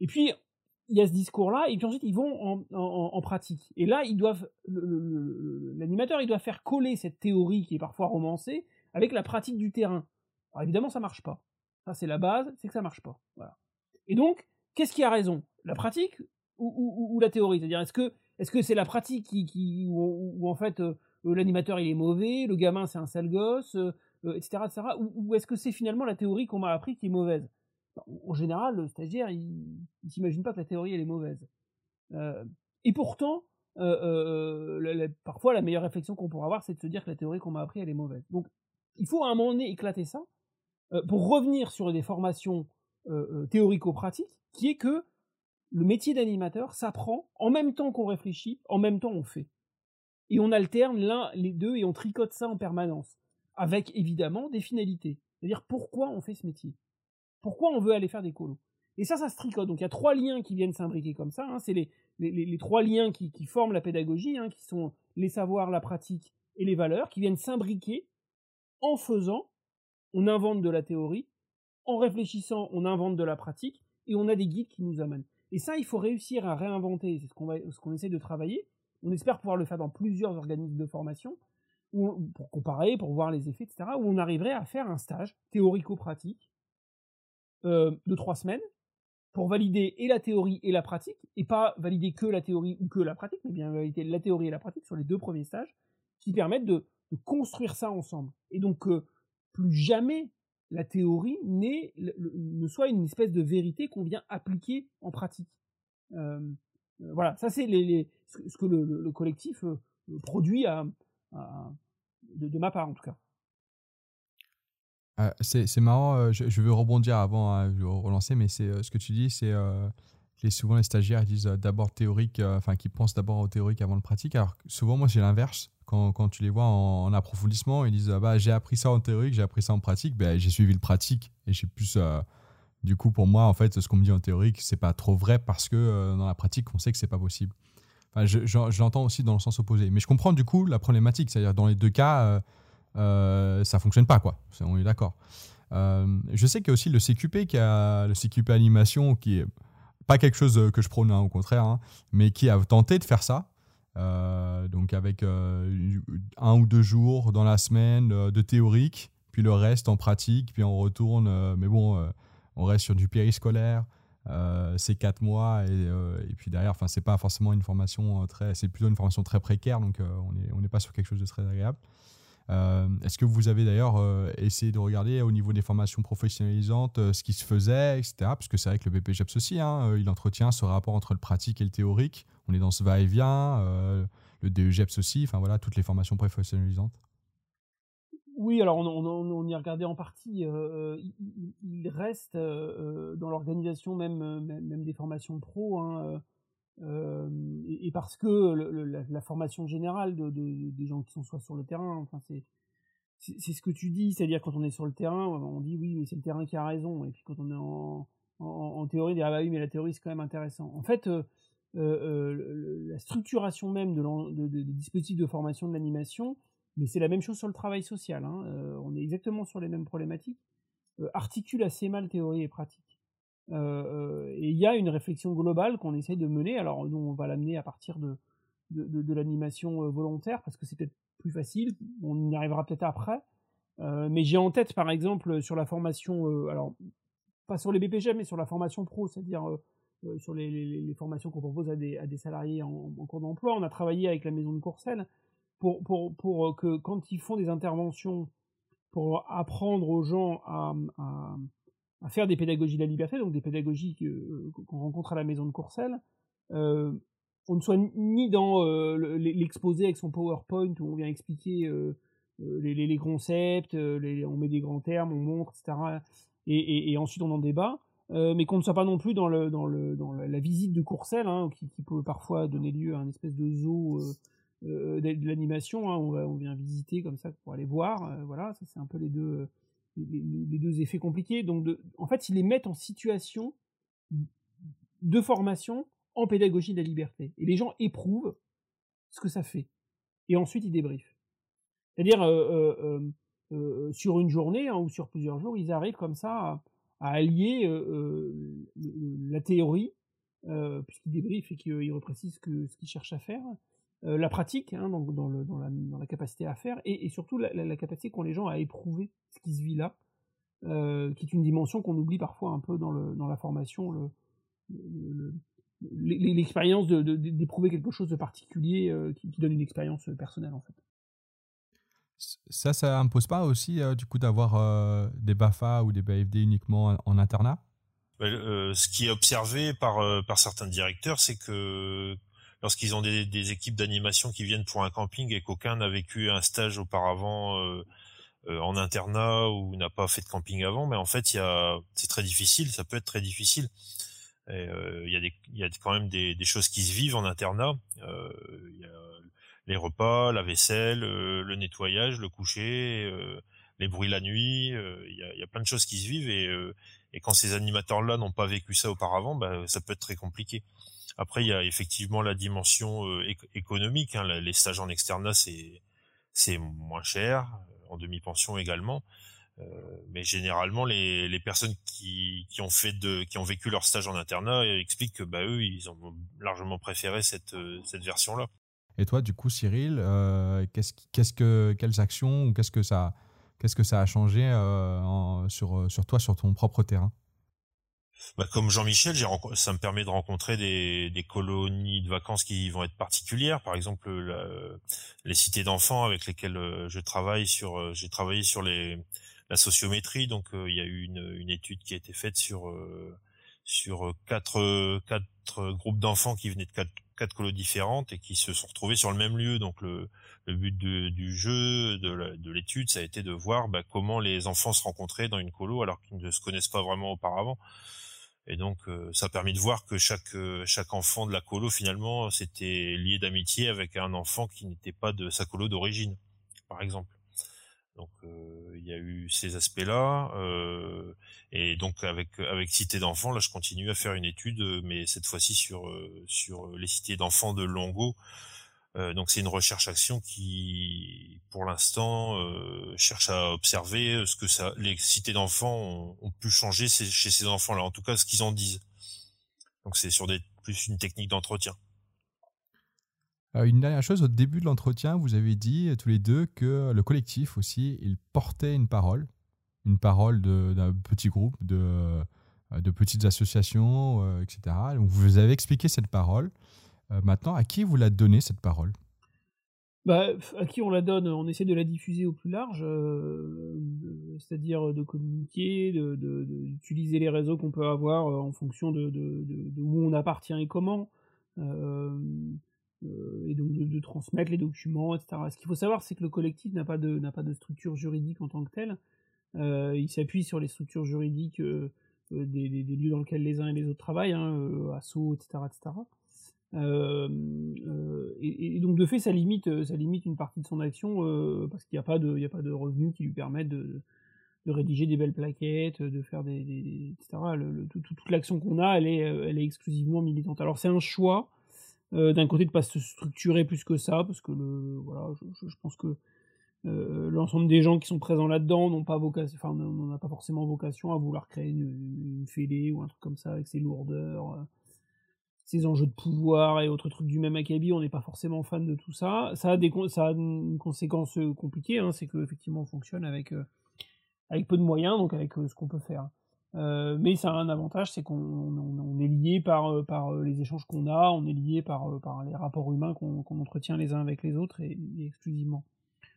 Et puis, il y a ce discours-là, et puis ensuite ils vont en, pratique. Et là, ils doivent, l'animateur, il doit faire coller cette théorie qui est parfois romancée avec la pratique du terrain. Alors évidemment, ça marche pas. Ça, c'est la base, c'est que ça marche pas. Et donc, qu'est-ce qui a raison? La pratique ou, la théorie? C'est-à-dire, est-ce que est-ce que c'est la pratique qui, où, en fait euh, l'animateur il est mauvais, le gamin c'est un sale gosse, euh, etc., etc. Ou, ou est-ce que c'est finalement la théorie qu'on m'a appris qui est mauvaise? En général, le stagiaire, il, il s'imagine pas que la théorie elle est mauvaise. Euh, et pourtant, euh, euh, parfois la meilleure réflexion qu'on pourra avoir, c'est de se dire que la théorie qu'on m'a appris elle est mauvaise. Donc, il faut à un moment donné éclater ça pour revenir sur des formations théorico-pratiques, qui est que le métier d'animateur s'apprend en même temps qu'on réfléchit, en même temps on fait. Et on alterne l'un, les deux, et on tricote ça en permanence, avec évidemment des finalités. C'est-à-dire pourquoi on fait ce métier. Pourquoi on veut aller faire des colos. Et ça, ça se tricote. Donc il y a trois liens qui viennent s'imbriquer comme ça. Hein. C'est les, trois liens qui, forment la pédagogie, hein, qui sont les savoirs, la pratique et les valeurs, qui viennent s'imbriquer en faisant, on invente de la théorie, en réfléchissant, on invente de la pratique, et on a des guides qui nous amènent. Et ça, il faut réussir à réinventer. C'est ce qu'on qu'on essaie de travailler. On espère pouvoir le faire dans plusieurs organismes de formation, pour comparer, pour voir les effets, etc., où on arriverait à faire un stage théorico-pratique euh, de trois semaines pour valider et la théorie et la pratique, et pas valider que la théorie ou que la pratique, mais bien valider la théorie et la pratique sur les deux premiers stages, qui permettent de, construire ça ensemble. Et donc, euh, plus jamais la théorie ne soit une espèce de vérité qu'on vient appliquer en pratique. Euh, euh, voilà, ça c'est ce que le, collectif produit de, ma part en tout cas. C'est marrant, je, veux rebondir avant hein, relancer, mais c'est ce que tu dis, c'est que souvent les stagiaires disent d'abord théorique, enfin qui pensent d'abord au théorique avant le pratique. Alors souvent moi c'est l'inverse quand, quand, tu les vois en, approfondissement, ils disent ah bah, j'ai appris ça en théorie, j'ai appris ça en pratique, ben, j'ai suivi le pratique et j'ai plus. Euh, du coup, pour moi, en fait, ce qu'on me dit en théorique, c'est pas trop vrai parce que euh, dans la pratique, on sait que c'est pas possible. Enfin, je, l'entends aussi dans le sens opposé. Mais je comprends du coup la problématique, c'est-à-dire dans les deux cas, euh, euh ça fonctionne pas, quoi. On est d'accord. je sais qu'il y a aussi le CQP, qui a le CQP animation, qui est pas quelque chose que je prône, hein, au contraire, hein, mais qui a tenté de faire ça. Euh, donc avec euh, un ou deux jours dans la semaine euh, de théorique, puis le reste en pratique, puis on retourne. mais bon, on reste sur du périscolaire. c'est quatre mois et, puis derrière, enfin c'est pas forcément une formation très, c'est plutôt une formation très précaire, donc on n'est on n'est pas sur quelque chose de très agréable. Est-ce que vous avez d'ailleurs essayé de regarder au niveau des formations professionnalisantes ce qui se faisait, etc. Parce que c'est vrai que le BPGEPS aussi, hein, il entretient ce rapport entre le pratique et le théorique on est dans ce va-et-vient, euh, le DEGEPS aussi, enfin voilà, toutes les formations professionnalisantes. Oui, alors on, y a regardé en partie. Euh, il, reste euh, dans l'organisation même, même, des formations pro, hein, et, parce que la, formation générale de, des gens qui sont soit sur le terrain, enfin c'est c'est ce que tu dis, c'est-à-dire quand on est sur le terrain, on dit oui, mais c'est le terrain qui a raison, et puis quand on est en, théorie, on dit ah bah oui, mais la théorie c'est quand même intéressant. En fait, euh, euh, la structuration même de, des dispositifs de formation de l'animation, mais c'est la même chose sur le travail social. Hein, euh, on est exactement sur les mêmes problématiques. articule assez mal théorie et pratique. Et il y a une réflexion globale qu'on essaye de mener. Alors nous, on va l'amener à partir de, de, l'animation volontaire parce que c'est peut-être plus facile. On y arrivera peut-être après. mais j'ai en tête, par exemple, sur la formation, alors pas sur les BPG, mais sur la formation pro, c'est-à-dire euh, sur les, formations qu'on propose à des, salariés en, cours d'emploi. On a travaillé avec la maison de Courcelles pour, pour, que quand ils font des interventions pour apprendre aux gens à, faire des pédagogies de la liberté, donc des pédagogies qu'on rencontre à la maison de Courcelles, euh, on ne soit ni dans euh, l'exposé avec son PowerPoint où on vient expliquer les, concepts, on met des grands termes, on montre, etc. et ensuite on en débat. Euh, mais qu'on ne soit pas non plus dans, la visite de Courcelles, hein, qui, peut parfois donner lieu à un espèce de zoo euh, euh de, l'animation. Hein, on, on, vient visiter comme ça pour aller voir. Euh, voilà, ça c'est un peu les deux, les, deux effets compliqués. Donc, en fait, ils les mettent en situation de formation en pédagogie de la liberté. Et les gens éprouvent ce que ça fait. Et ensuite, ils débriefent. C'est-à-dire, sur une journée hein, ou sur plusieurs jours, ils arrivent comme ça à allier euh, euh, la théorie, euh, puisqu'il débriefe et qu'il reprécise ce qu'il cherche à faire, la pratique, hein, donc dans, le, dans, la, dans, la, capacité à faire, et, surtout la, la, capacité qu'ont les gens à éprouver ce qui se vit là, qui est une dimension qu'on oublie parfois un peu dans, le, dans la formation, l'expérience d'éprouver quelque chose de particulier qui, qui, donne une expérience personnelle en fait. Ça, ça impose pas aussi euh, du coup d'avoir euh, des BAFA ou des BFD uniquement en, internat? Euh, Ce qui est observé par, par certains directeurs, c'est que lorsqu'ils ont des, équipes d'animation qui viennent pour un camping et qu'aucun n'a vécu un stage auparavant en internat ou n'a pas fait de camping avant, mais en fait, c'est très difficile, ça peut être très difficile. Il y, a quand même des, choses qui se vivent en internat. Les repas, la vaisselle, le nettoyage, le coucher, les bruits la nuit. Il y a, plein de choses qui se vivent et, et quand ces animateurs-là n'ont pas vécu ça auparavant, bah, ça peut être très compliqué. Après, il y a effectivement la dimension économique. Hein. Les stages en externat, c'est moins cher, en demi-pension également. Euh, mais généralement, les, personnes qui, ont vécu leur stage en internat expliquent que bah, eux, ils ont largement préféré cette, version-là. Et toi, du coup, Cyril, euh, quelles actions ou qu'est-ce que ça, a changé euh, sur toi, sur ton propre terrain? Bah, comme Jean-Michel, ça me permet de rencontrer des, des, colonies de vacances qui vont être particulières. Par exemple, la, les cités d'enfants avec lesquelles euh, je travaille sur, euh, j'ai travaillé sur les, la sociométrie. Donc, euh, il y a eu une, une, étude qui a été faite sur sur quatre quatre groupes d'enfants qui venaient de quatre, quatre colos différentes et qui se sont retrouvés sur le même lieu. Donc, le, le but de, du jeu, de l'étude, ça a été de voir bah, comment les enfants se rencontraient dans une colo alors qu'ils ne se connaissent pas vraiment auparavant. Et donc, euh, ça a permis de voir que chaque euh, chaque enfant de la colo finalement s'était lié d'amitié avec un enfant qui n'était pas de sa colo d'origine, par exemple. Donc, euh, il y a eu ces aspects-là. et donc, avec avec cité d'enfants, là, je continue à faire une étude, mais cette fois-ci sur sur les cités d'enfants de Longo euh, donc c'est une recherche-action qui, pour l'instant, euh, cherche à observer ce que les cités d'enfants ont, pu changer chez ces enfants-là. En tout cas, ce qu'ils en disent. Donc c'est sur plus une technique d'entretien. Euh, une dernière chose, au début de l'entretien, vous avez dit tous les deux que le collectif aussi, il portait une parole, une parole d'un petit groupe, de, de petites associations, etc. Donc vous avez expliqué cette parole. Euh, maintenant, à qui vous la donnez cette parole? Bah, à qui on la donne? On essaie de la diffuser au plus large, euh, c'est-à-dire de communiquer, d'utiliser les réseaux qu'on peut avoir euh, en fonction de, où on appartient et comment, et donc de, transmettre les documents, etc. Ce qu'il faut savoir, c'est que le collectif n'a pas, de, pas de structure juridique en tant que telle. il s'appuie sur les structures juridiques des, lieux dans lesquels les uns et les autres travaillent, hein, etc. etc. Euh, euh, et, donc de fait, ça limite, euh, ça limite une partie de son action parce qu'il n'y a pas de, il a pas de revenus qui lui permettent de, rédiger des belles plaquettes, de faire des, etc. toute l'action qu'on a, elle est, elle est exclusivement militante. Alors c'est un choix d'un côté de pas se structurer plus que ça parce que le, voilà, je, pense que l'ensemble des gens qui sont présents là-dedans n'ont pas vocation, enfin, n'ont pas forcément vocation à vouloir créer une, fédé ou un truc comme ça avec ses lourdeurs ces enjeux de pouvoir et autres trucs du même acabit, on n'est pas forcément fan de tout ça. Ça a, des, ça a une conséquence euh, compliquée, hein, c'est qu'effectivement on fonctionne avec, euh, avec peu de moyens, donc avec euh, ce qu'on peut faire. mais ça a un avantage, c'est qu'on est lié par, par les échanges qu'on a, on est lié par, par les rapports humains qu'on entretient les uns avec les autres et, exclusivement.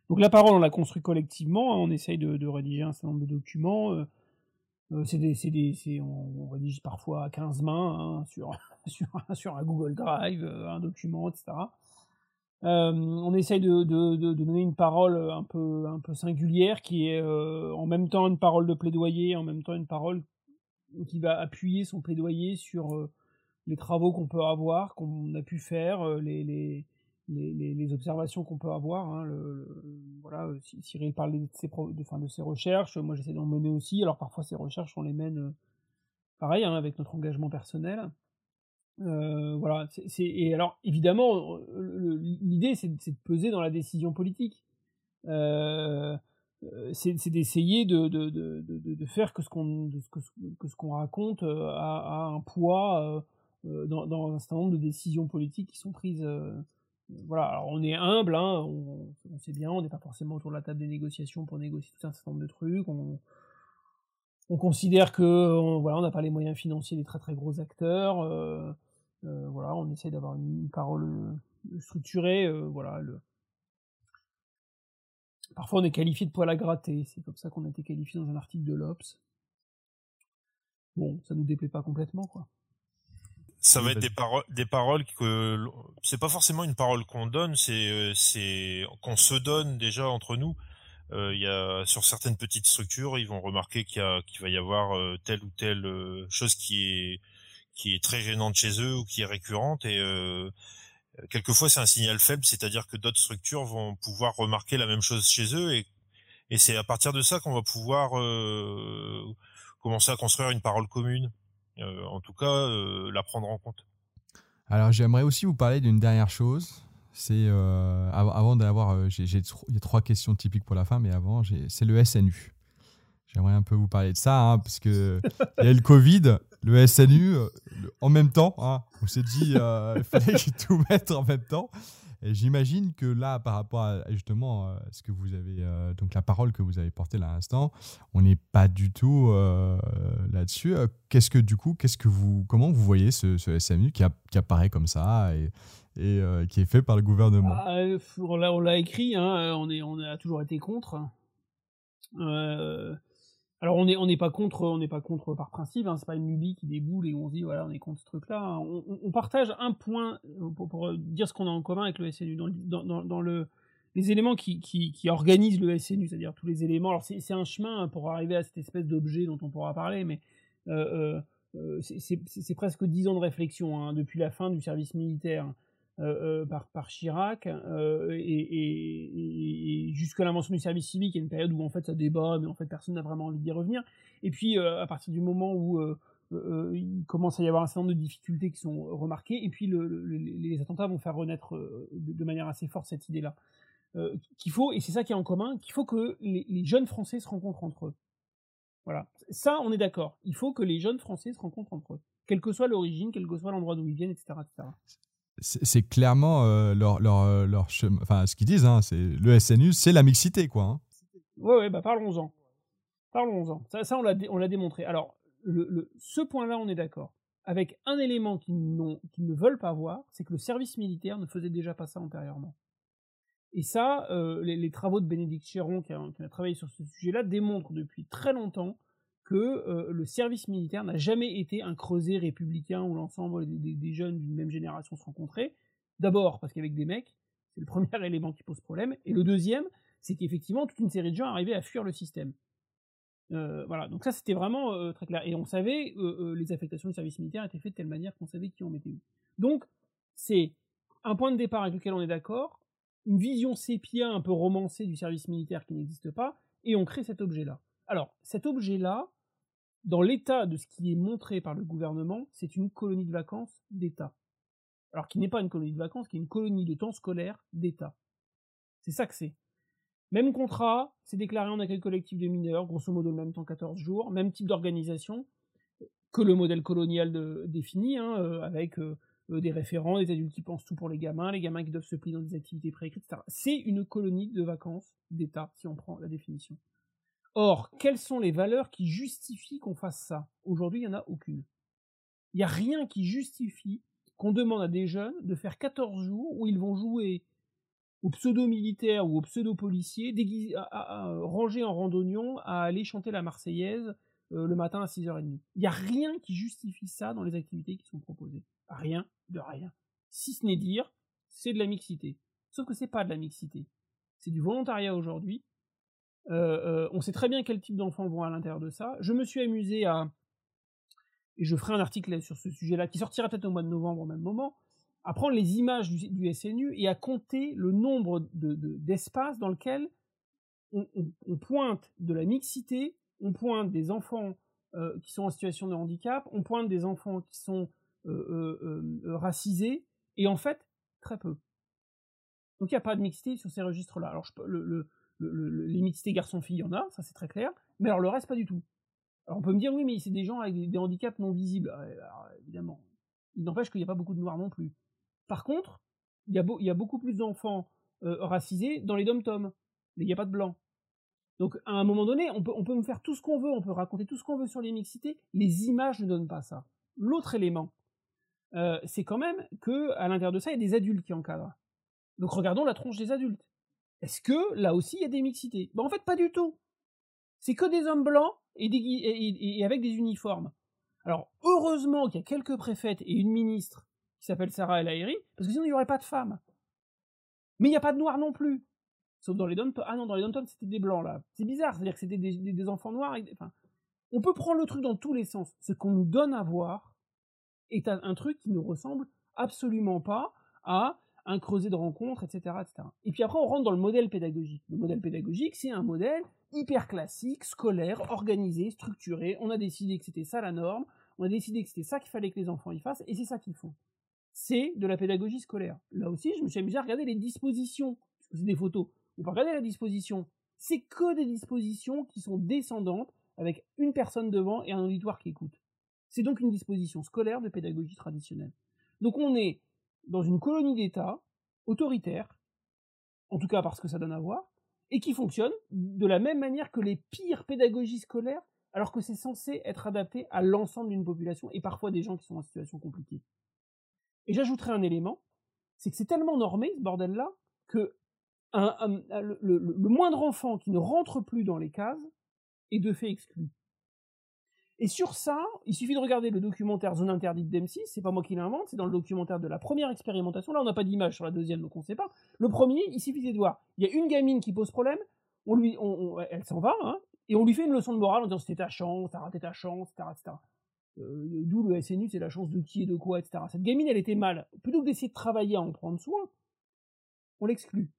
Donc la parole, on la construit collectivement, hein, on essaye de, rédiger un certain nombre de documents. c'est on, on, rédige parfois à 15 mains hein, sur, sur, un Google Drive, euh, un document, etc. Euh, on essaye de, donner une parole un peu, singulière qui est euh, en même temps une parole de plaidoyer, en même temps une parole qui va appuyer son plaidoyer sur les travaux qu'on peut avoir, qu'on a pu faire, les, observations qu'on peut avoir. Hein, voilà, Cyril parle de ses, fin, de ses recherches, moi j'essaie d'en mener aussi. Alors parfois ces recherches on les mène pareil hein, avec notre engagement personnel. Euh, voilà. c'est et alors, évidemment, l'idée, c'est de peser dans la décision politique. Euh, euh c'est d'essayer de, faire que ce qu'on raconte a, un poids dans, un certain nombre de décisions politiques qui sont prises. voilà. Alors, on est humble, hein, on, sait bien, on n'est pas forcément autour de la table des négociations pour négocier tout un certain nombre de trucs. On considère que on, voilà, on n'a pas les moyens financiers des très très gros acteurs. Euh, euh, voilà, on essaie d'avoir une, parole euh, structurée. Euh, voilà, le... Parfois, on est qualifié de poil à gratter. C'est comme ça qu'on a été qualifié dans un article de l'Obs. Bon, ça nous déplaît pas complètement, quoi. Ça va être des paroles, des paroles que c'est pas forcément une parole qu'on donne, c'est c'est qu'on se donne déjà entre nous. Il y a sur certaines petites structures, ils vont remarquer qu'il va y avoir telle ou telle chose qui est très gênante chez eux ou qui est récurrente et quelquefois c'est un signal faible, c'est-à-dire que d'autres structures vont pouvoir remarquer la même chose chez eux et c'est à partir de ça qu'on va pouvoir commencer à construire une parole commune. en tout cas, la prendre en compte. Alors j'aimerais aussi vous parler d'une dernière chose. C'est euh, avant d'avoir, euh, j'ai, il y a trois questions typiques pour la fin, mais avant, c'est le SNU. J'aimerais un peu vous parler de ça, hein, parce que il y a le Covid, le SNU, euh, en même temps. Hein, on s'est dit, il fallait tout mettre en même temps. Et j'imagine que là, par rapport à justement euh, ce que vous avez, euh, donc la parole que vous avez portée là à l'instant, on n'est pas du tout là-dessus. Qu'est-ce que du coup, qu'est-ce que vous, comment vous voyez ce, SMU qui, apparaît comme ça et, et qui est fait par le gouvernement. Ah, On l'a écrit, hein, on, est, on a toujours été contre. Alors on n'est pas contre on n'est pas contre par principe hein, c'est pas une lubie qui déboule et on se dit voilà on est contre ce truc là on, partage un point euh, pour, dire ce qu'on a en commun avec le SNU dans, dans, le les éléments qui, organisent le SNU c'est-à-dire tous les éléments. Alors c'est un chemin pour arriver à cette espèce d'objet dont on pourra parler mais euh, euh, c'est presque dix ans de réflexion hein, depuis la fin du service militaire euh, euh, par, Chirac euh, et, et, jusqu'à l'invention du service civique, il y a une période où en fait ça débat, mais en fait personne n'a vraiment envie d'y revenir. Et puis à partir du moment où il commence à y avoir un certain nombre de difficultés qui sont remarquées, et puis les attentats vont faire renaître de, manière assez forte cette idée-là. qu'il faut, et c'est ça qui est en commun, qu'il faut que les, les, jeunes Français se rencontrent entre eux. Voilà. Ça, on est d'accord. Il faut que les jeunes Français se rencontrent entre eux. Quelle que soit l'origine, quel que soit l'endroit d'où ils viennent, etc. etc c'est clairement euh, leur, leur, euh, leur chemin. Enfin, ce qu'ils disent, hein, c'est le SNU, c'est la mixité, quoi. Hein. Ouais, ouais, bah parlons-en. Parlons-en. Ça, on l'a démontré. Alors, ce point-là, on est d'accord. Avec un élément qu'ils ne veulent pas voir, c'est que le service militaire ne faisait déjà pas ça antérieurement. Et ça, euh, les, travaux de Bénédicte Chéron, qui a travaillé sur ce sujet-là, démontrent depuis très longtemps que euh, le service militaire n'a jamais été un creuset républicain où l'ensemble des, jeunes d'une même génération se rencontraient. D'abord parce qu'avec des mecs, c'est le premier élément qui pose problème. Et le deuxième, c'est qu'effectivement, toute une série de gens arrivaient à fuir le système. Euh, voilà, donc ça c'était vraiment euh, très clair. Et on savait, les affectations du service militaire étaient faites de telle manière qu'on savait qui en mettait où. Donc, c'est un point de départ avec lequel on est d'accord, une vision sépia un peu romancée du service militaire qui n'existe pas, et on crée cet objet-là. Alors, cet objet-là, dans l'état de ce qui est montré par le gouvernement, c'est une colonie de vacances d'État. Alors qui n'est pas une colonie de vacances, qui est une colonie de temps scolaire d'État. C'est ça que c'est. Même contrat, c'est déclaré en accueil collectif de mineurs, grosso modo le même temps 14 jours, même type d'organisation que le modèle colonial de, défini, hein, euh, avec euh, euh, des référents, des adultes qui pensent tout pour les gamins, les gamins qui doivent se plier dans des activités préécrites, etc. C'est une colonie de vacances d'État, si on prend la définition. Or, quelles sont les valeurs qui justifient qu'on fasse ça? Aujourd'hui, il n'y en a aucune. Il n'y a rien qui justifie qu'on demande à des jeunes de faire 14 jours où ils vont jouer aux pseudo-militaires ou aux pseudo-policiers, rangés en randonnion, à aller chanter la Marseillaise euh, le matin à 6h30. Il n'y a rien qui justifie ça dans les activités qui sont proposées. Rien de rien. Si ce n'est dire, c'est de la mixité. Sauf que c'est pas de la mixité. C'est du volontariat aujourd'hui, euh, euh, on sait très bien quel type d'enfants vont à l'intérieur de ça. Je me suis amusé à, et je ferai un article sur ce sujet-là qui sortira peut-être au mois de novembre au même moment, à prendre les images du, SNU et à compter le nombre d'espaces dans lequel on, pointe de la mixité, on pointe des enfants euh, qui sont en situation de handicap, on pointe des enfants qui sont racisés, et en fait, très peu. Donc il n'y a pas de mixité sur ces registres-là. Alors je, le mixités garçon-fille, il y en a, ça c'est très clair, mais alors le reste, pas du tout. Alors on peut me dire, oui, mais c'est des gens avec des, handicaps non visibles. Alors, évidemment, il n'empêche qu'il n'y a pas beaucoup de noirs non plus. Par contre, il y a, beaucoup plus d'enfants euh, racisés dans les dom-toms, mais il n'y a pas de blancs. Donc à un moment donné, on peut, on me faire tout ce qu'on veut, on peut raconter tout ce qu'on veut sur les mixités, les images ne donnent pas ça. L'autre élément, euh, c'est quand même que à l'intérieur de ça, il y a des adultes qui encadrent. Donc regardons la tronche des adultes. Est-ce que là aussi il y a des mixités? Ben, En fait, pas du tout. C'est que des hommes blancs et, avec des uniformes. Alors, heureusement qu'il y a quelques préfètes et une ministre qui s'appelle Sarah El Haïry, parce que sinon il n'y aurait pas de femmes. Mais il n'y a pas de noirs non plus. Sauf dans les dom Ah non, dans les dom c'était des blancs là. C'est bizarre, c'est-à-dire que c'était des, enfants noirs. Enfin, on peut prendre le truc dans tous les sens. Ce qu'on nous donne à voir est un truc qui ne ressemble absolument pas à un creuset de rencontres, etc., etc. Et puis après, on rentre dans le modèle pédagogique. Le modèle pédagogique, c'est un modèle hyper classique, scolaire, organisé, structuré. On a décidé que c'était ça la norme. On a décidé que c'était ça qu'il fallait que les enfants y fassent, et c'est ça qu'ils font. C'est de la pédagogie scolaire. Là aussi, je me suis amusé à regarder les dispositions, c'est des photos. On peut regarder la disposition. C'est que des dispositions qui sont descendantes, avec une personne devant et un auditoire qui écoute. C'est donc une disposition scolaire de pédagogie traditionnelle. Donc on est dans une colonie d'État autoritaire, en tout cas parce que ça donne à voir, et qui fonctionne de la même manière que les pires pédagogies scolaires alors que c'est censé être adapté à l'ensemble d'une population et parfois des gens qui sont en situation compliquée. Et j'ajouterai un élément, c'est que c'est tellement normé ce bordel-là que le, moindre enfant qui ne rentre plus dans les cases est de fait exclu. Et sur ça, il suffit de regarder le documentaire Zone interdite d'M6, c'est pas moi qui l'invente, c'est dans le documentaire de la première expérimentation. Là, on n'a pas d'image sur la deuxième, donc on ne sait pas. Le premier, il suffisait de voir. Il y a une gamine qui pose problème, on lui, elle s'en va, hein, et on lui fait une leçon de morale en disant c'était ta chance, t'as raté ta chance, etc. etc. Euh, D'où le SNU, c'est la chance de qui et de quoi, etc. Cette gamine, elle était mal. Plutôt que d'essayer de travailler à en prendre soin, on l'exclut.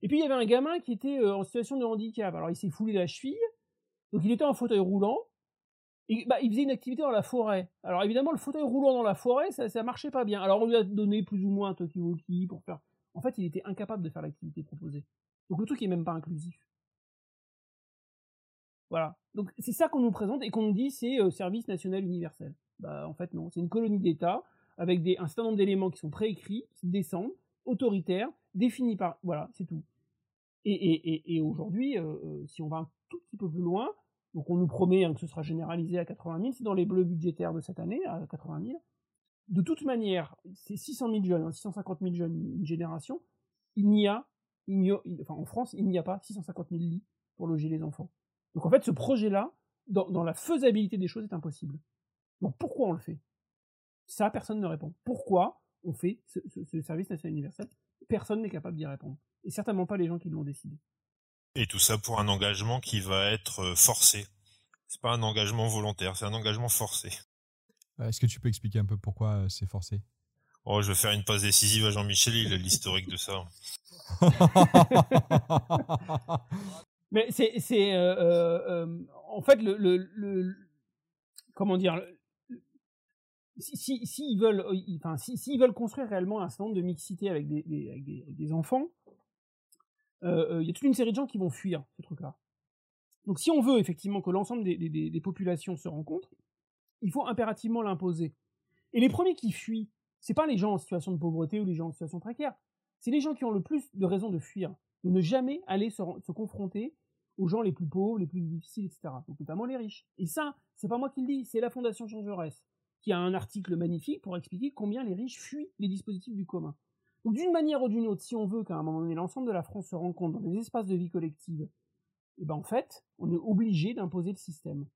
Et puis il y avait un gamin qui était euh, en situation de handicap. Alors il s'est foulé la cheville, donc il était en fauteuil roulant, bah, il faisait une activité dans la forêt. Alors évidemment, le fauteuil roulant dans la forêt, ça, ça marchait pas bien. Alors on lui a donné plus ou moins un Tokiwoki pour faire. En fait, il était incapable de faire l'activité proposée. Donc le truc est même pas inclusif. Voilà. Donc c'est ça qu'on nous présente et qu'on nous dit c'est euh, service national universel. Bah en fait non, c'est une colonie d'État avec des, un certain nombre d'éléments qui sont préécrits, qui descendent, autoritaires, définis par... Voilà, c'est tout. Et, et, et, aujourd'hui, euh, euh, si on va un tout petit peu plus loin, donc on nous promet hein, que ce sera généralisé à 80 000, c'est dans les bleus budgétaires de cette année, à 80 000. De toute manière, c'est 600 000 jeunes, 650 000 jeunes, une génération, il n'y a enfin en France, il n'y a pas 650 000 lits pour loger les enfants. Donc en fait, ce projet-là, dans, la faisabilité des choses, est impossible. Donc pourquoi on le fait? Ça, personne ne répond. Pourquoi on fait ce, service national universel? Personne n'est capable d'y répondre. Et certainement pas les gens qui l'ont décidé. Et tout ça pour un engagement qui va être euh, forcé. C'est pas un engagement volontaire, c'est un engagement forcé. Euh, est-ce que tu peux expliquer un peu pourquoi euh, c'est forcé? Oh, je vais faire une passe décisive à Jean-Michel, il a l'historique de ça. Mais c'est, c'est euh, euh, euh, en fait le, le, le, comment dire, si, si, veulent, enfin, si, s'ils veulent construire réellement un certain nombre de mixité avec des, des, avec des, des enfants, il y a toute une série de gens qui vont fuir ce truc-là. Donc, si on veut effectivement que l'ensemble des, populations se rencontrent, il faut impérativement l'imposer. Et les premiers qui fuient, c'est pas les gens en situation de pauvreté ou les gens en situation précaire, c'est les gens qui ont le plus de raisons de fuir de ne jamais aller se, confronter aux gens les plus pauvres, les plus difficiles, etc. Donc notamment les riches. Et ça, c'est pas moi qui le dis, c'est la Fondation Jean qui a un article magnifique pour expliquer combien les riches fuient les dispositifs du commun. Donc d'une manière ou d'une autre, si on veut qu'à un moment donné l'ensemble de la France se rencontre dans des espaces de vie collective, et eh ben en fait, on est obligé d'imposer le système.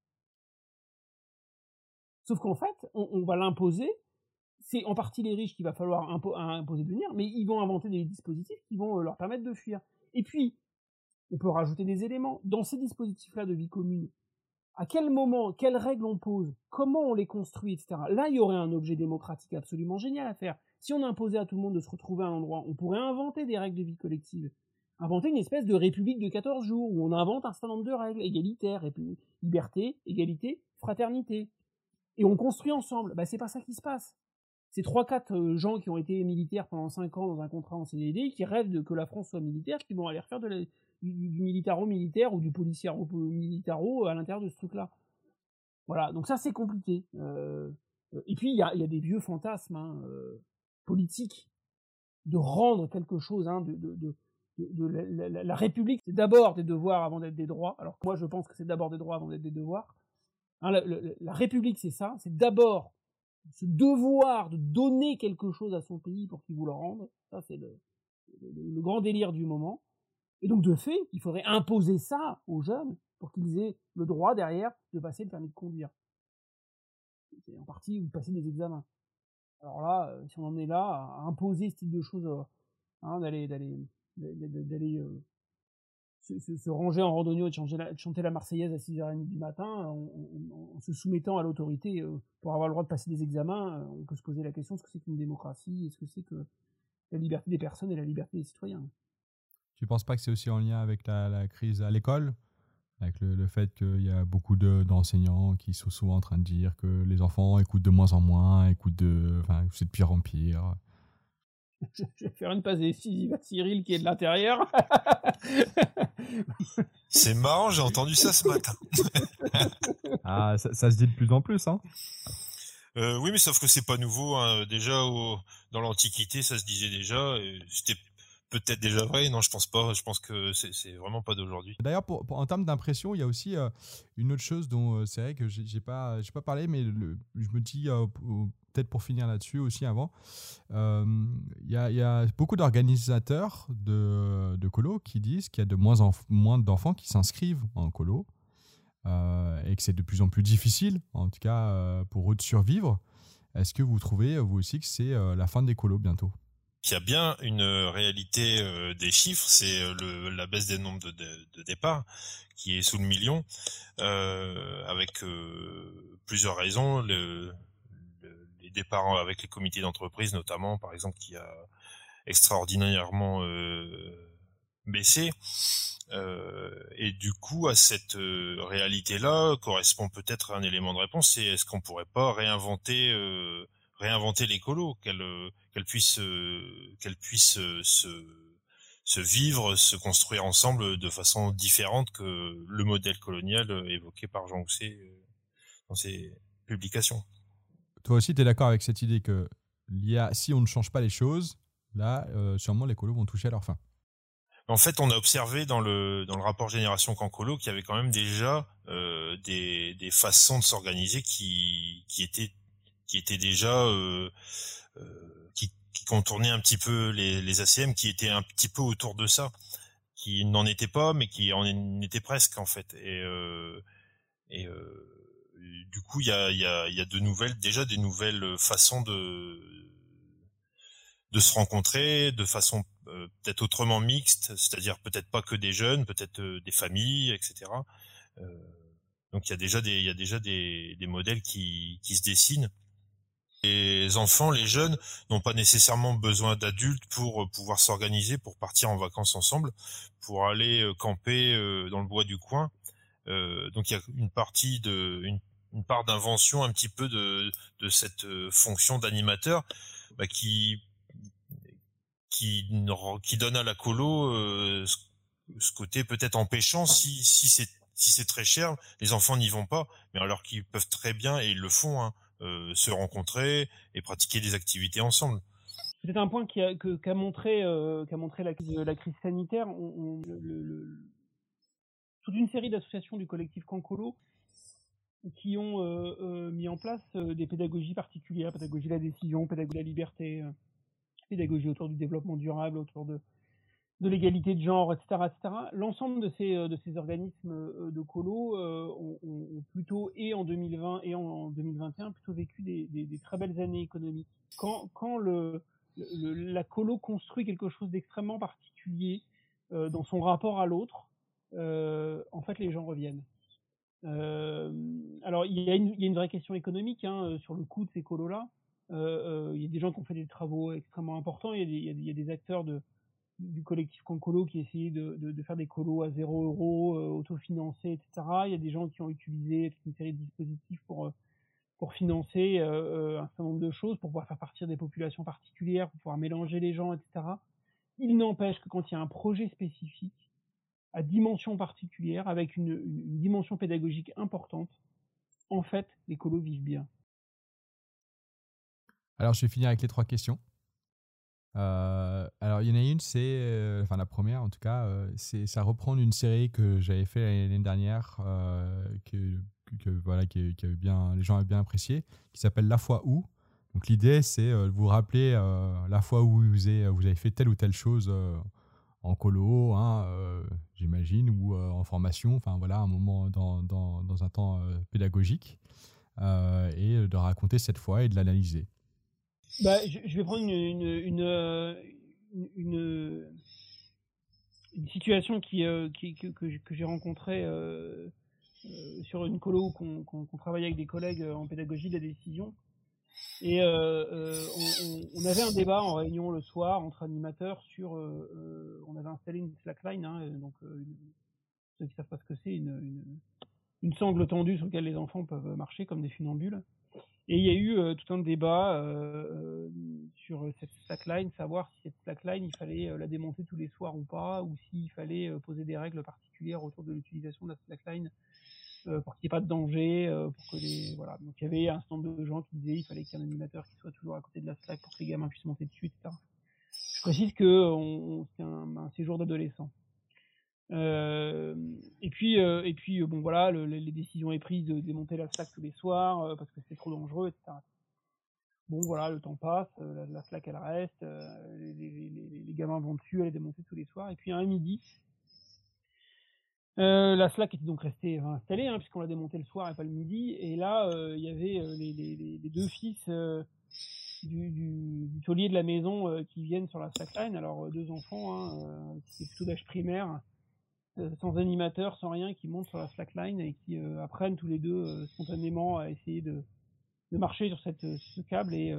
Sauf qu'en fait, on va l'imposer c'est en partie les riches qu'il va falloir imposer de venir, mais ils vont inventer des dispositifs qui vont euh, leur permettre de fuir. Et puis, on peut rajouter des éléments. Dans ces dispositifs-là de vie commune, à quel moment, quelles règles on pose, comment on les construit, etc. Là, il y aurait un objet démocratique absolument génial à faire. Si on imposait à tout le monde de se retrouver à un endroit, on pourrait inventer des règles de vie collective. Inventer une espèce de république de 14 jours où on invente un certain nombre de règles égalitaires, liberté, égalité, fraternité. Et on construit ensemble. Bah, c'est pas ça qui se passe c'est trois quatre euh, gens qui ont été militaires pendant cinq ans dans un contrat en CDD qui rêvent de que la France soit militaire, qui vont aller refaire du, militaro-militaire ou du policiero-militaro à l'intérieur de ce truc-là. Voilà, donc ça c'est compliqué. Euh, et puis il y a, des vieux fantasmes hein, euh, politiques de rendre quelque chose, hein, de, la, République, c'est d'abord des devoirs avant d'être des droits. Alors moi je pense que c'est d'abord des droits avant d'être des devoirs. Hein, la République c'est ça, c'est d'abord ce devoir de donner quelque chose à son pays pour qu'il vous le rende, ça c'est le, grand délire du moment. Et donc de fait, il faudrait imposer ça aux jeunes pour qu'ils aient le droit derrière de passer le permis de conduire. C'est en partie ou de passer des examens. Alors là, euh, si on en est là à imposer ce type de choses, euh, hein, d'aller d'aller euh, se, ranger en randonnée et de, chanter la Marseillaise à 6h30 du matin, en, se soumettant à l'autorité pour avoir le droit de passer des examens, on peut se poser la question est-ce que c'est qu'une démocratie Est-ce que c'est que la liberté des personnes et la liberté des citoyens? Tu ne penses pas que c'est aussi en lien avec la, crise à l'école? Avec le, fait qu'il y a beaucoup d'enseignants qui sont souvent en train de dire que les enfants écoutent de moins en moins, écoutent de, enfin, c'est de pire en pire. Je vais faire une passe décisive à Cyril qui est de l'intérieur. C'est marrant, j'ai entendu ça ce matin. ah, ça, se dit de plus en plus, hein euh, Oui, mais sauf que c'est pas nouveau. Hein. Déjà, dans l'Antiquité, ça se disait déjà. C'était peut-être déjà vrai. Non, je pense pas. Je pense que c'est vraiment pas d'aujourd'hui. D'ailleurs, en termes d'impression, il y a aussi euh, une autre chose dont euh, c'est vrai que j'ai pas, j'ai pas parlé, mais je me dis peut-être pour finir là-dessus aussi avant, euh, il y, a beaucoup d'organisateurs de, de colo qui disent qu'il y a de moins en moins d'enfants qui s'inscrivent en colo euh, et que c'est de plus en plus difficile, en tout cas euh, pour eux de survivre. Est-ce que vous trouvez, vous aussi, que c'est la fin des colos bientôt? Il y a bien une réalité des chiffres, c'est la baisse des nombres de, de, de départ qui est sous le million, avec plusieurs raisons. Le, départ avec les comités d'entreprise notamment, par exemple, qui a extraordinairement euh, baissé. Euh, et du coup, à cette euh, réalité-là, correspond peut-être un élément de réponse. C'est est-ce qu'on pourrait pas réinventer, réinventer l'écolo, qu'elle qu'elle puisse, qu'elle puisse se se vivre, se construire ensemble de façon différente que le modèle colonial évoqué par Jean Housset dans ses publications. Toi aussi, tu es d'accord avec cette idée que si on ne change pas les choses, là, euh, sûrement les colos vont toucher à leur fin. En fait, on a observé dans le dans le rapport Génération Cancolo qu'il y avait quand même déjà euh, des, des façons de s'organiser qui qui étaient qui étaient déjà euh, qui, qui contournaient un petit peu les, ACM, qui étaient un petit peu autour de ça, qui n'en étaient pas, mais qui en étaient presque en fait. Et et du coup, il y a, de nouvelles, déjà des nouvelles façons de se rencontrer de façon euh, peut-être autrement mixte, c'est-à-dire peut-être pas que des jeunes, peut-être euh, des familles, etc. Euh, donc il y a déjà des, modèles qui se dessinent. Les enfants, les jeunes n'ont pas nécessairement besoin d'adultes pour pouvoir s'organiser, pour partir en vacances ensemble, pour aller camper dans le bois du coin. donc il y a une partie part d'invention un petit peu de, cette euh, fonction d'animateur bah, qui qui donne à la colo euh, ce, côté peut-être empêchant si si c'est si c'est très cher les enfants n'y vont pas mais alors qu'ils peuvent très bien et ils le font hein, euh, se rencontrer et pratiquer des activités ensemble. C'est un point qu'a qu'a montré la, crise sanitaire. Toute une série d'associations du collectif Cancolo qui ont euh, euh, mis en place euh, des pédagogies particulières, pédagogie de la décision, pédagogie de la liberté, pédagogie autour du développement durable, autour de, de l'égalité de genre, etc. etc. L'ensemble de ces, ces organismes de colo ont, ont, plutôt, et en 2020 et en 2021, plutôt vécu des, très belles années économiques. Quand, le, la colo construit quelque chose d'extrêmement particulier dans son rapport à l'autre, en fait, les gens reviennent. Euh, alors, il y, a une, vraie question économique hein, euh, sur le coût de ces colos-là. Euh, il y a des gens qui ont fait des travaux extrêmement importants. Il y a des acteurs de, du collectif Concolo qui essayaient de, faire des colos à 0 euros, autofinancés, etc. Il y a des gens qui ont utilisé toute une série de dispositifs pour pour financer euh, un certain nombre de choses, pour pouvoir faire partir des populations particulières, pour pouvoir mélanger les gens, etc. Il n'empêche que quand il y a un projet spécifique, à dimension particulière, avec une, dimension pédagogique importante, en fait, les colos vivent bien. Alors, je vais finir avec les trois questions. Euh, alors, il y en a une, c'est, euh, enfin la première en tout cas, euh, c'est ça reprend une série que j'avais fait l'année dernière, que, que, voilà, qui, qui bien, les gens avaient bien apprécié, qui s'appelle La foi où. Donc l'idée, c'est de vous rappeler la fois où vous avez, vous avez fait telle ou telle chose en colo, hein, euh, j'imagine, ou euh, en formation, enfin voilà, un moment dans, dans, dans un temps euh, pédagogique, et de raconter cette fois et de l'analyser. Bah, je, vais prendre une, une, une situation qui, qui que, j'ai rencontrée sur une colo qu'on qu travaillait avec des collègues en pédagogie de la décision. Et on, avait un débat en réunion le soir entre animateurs sur. on avait installé une slackline, hein, donc ceux qui savent pas ce que c'est, une, une sangle tendue sur laquelle les enfants peuvent marcher comme des funambules. Et il y a eu euh, tout un débat euh, euh, sur cette slackline, savoir si cette slackline, il fallait la démonter tous les soirs ou pas, ou s'il fallait poser des règles particulières autour de l'utilisation de la slackline pour qu'il n'y ait pas de danger, pour que les voilà. Donc il y avait un certain nombre de gens qui disaient il fallait qu'il y ait un animateur qui soit toujours à côté de la slack pour que les gamins puissent monter dessus, etc. Je précise que c'est un, un séjour d'adolescent. Euh, et puis, euh, et puis bon voilà, le, les décisions est prises de démonter la slack tous les soirs euh, parce que c'est trop dangereux, etc. Bon voilà, le temps passe, la, la slack elle reste, les, gamins vont dessus, elle est démontée tous les soirs. Et puis à un midi, la slack était donc restée installée hein, puisqu'on l'a démontée le soir et pas le midi. Et là, il y avait les, deux fils du, du, taulier de la maison qui viennent sur la slackline. Alors deux enfants, hein, plutôt d'âge primaire euh, sans animateur, sans rien, qui montent sur la slackline et qui euh, apprennent tous les deux euh, spontanément à essayer de, marcher sur ce câble et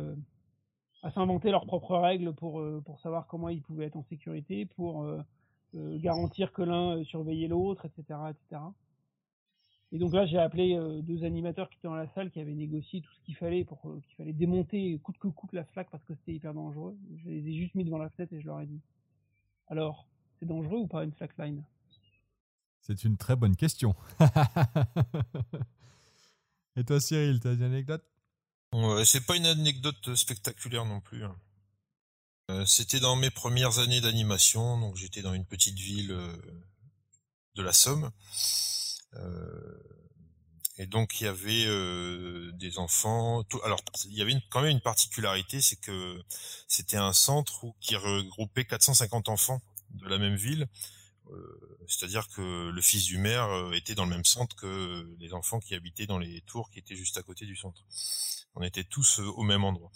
à s'inventer leurs propres règles pour, savoir comment ils pouvaient être en sécurité, pour garantir que l'un surveillait l'autre, etc., etc. Et donc là, j'ai appelé deux animateurs qui étaient dans la salle, qui avaient négocié tout ce qu'il fallait pour qu'il fallait démonter coûte que coûte la slack parce que c'était hyper dangereux. Je les ai juste mis devant la fenêtre et je leur ai dit alors, c'est dangereux ou pas une slackline? C'est une très bonne question. Et toi, Cyril, tu as une anecdote? C'est pas une anecdote spectaculaire non plus. Hein. Euh, c'était dans mes premières années d'animation, donc j'étais dans une petite ville euh, de la Somme. Euh, et donc il y avait des enfants. alors il y avait quand même une particularité, c'est que c'était un centre qui regroupait 450 enfants de la même ville. Euh, c'est-à-dire que le fils du maire euh, était dans le même centre que les enfants qui habitaient dans les tours qui étaient juste à côté du centre. On était tous euh, au même endroit.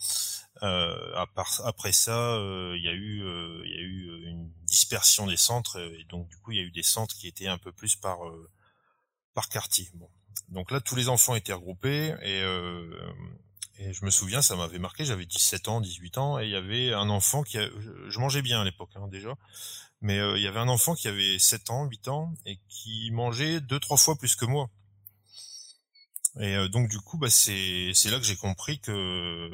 après ça, il y a eu, il y a eu une dispersion des centres et donc du coup il y a eu des centres qui étaient un peu plus par par quartier. Bon. Donc là tous les enfants étaient regroupés et et je me souviens, ça m'avait marqué, j'avais 17 ans, 18 ans, et il y avait un enfant qui... A, je, mangeais bien à l'époque hein, déjà, mais euh, il y avait un enfant qui avait 7 ans, 8 ans, et qui mangeait deux, trois fois plus que moi. Et euh, donc du coup, bah, c'est là que j'ai compris que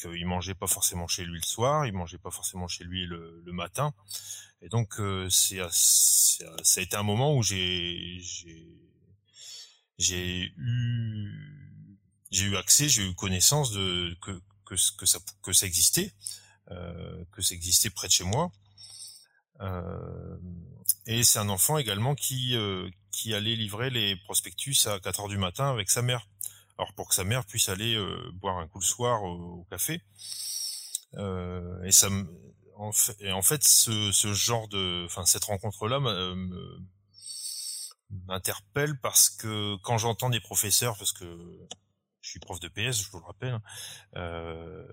qu'il mangeait pas forcément chez lui le soir, il mangeait pas forcément chez lui le, le matin. Et donc euh, c'est ça a été un moment où j'ai j'ai eu j'ai eu accès, j'ai eu connaissance de que que, que ça que ça existait, euh, que ça existait près de chez moi. Euh, et c'est un enfant également qui euh, qui allait livrer les prospectus à 4 heures du matin avec sa mère. Alors pour que sa mère puisse aller euh, boire un coup le soir au, café. Euh, et ça en fait, et en fait ce, ce genre de enfin cette rencontre là m'interpelle parce que quand j'entends des professeurs parce que je suis prof de PS, je vous le rappelle, euh,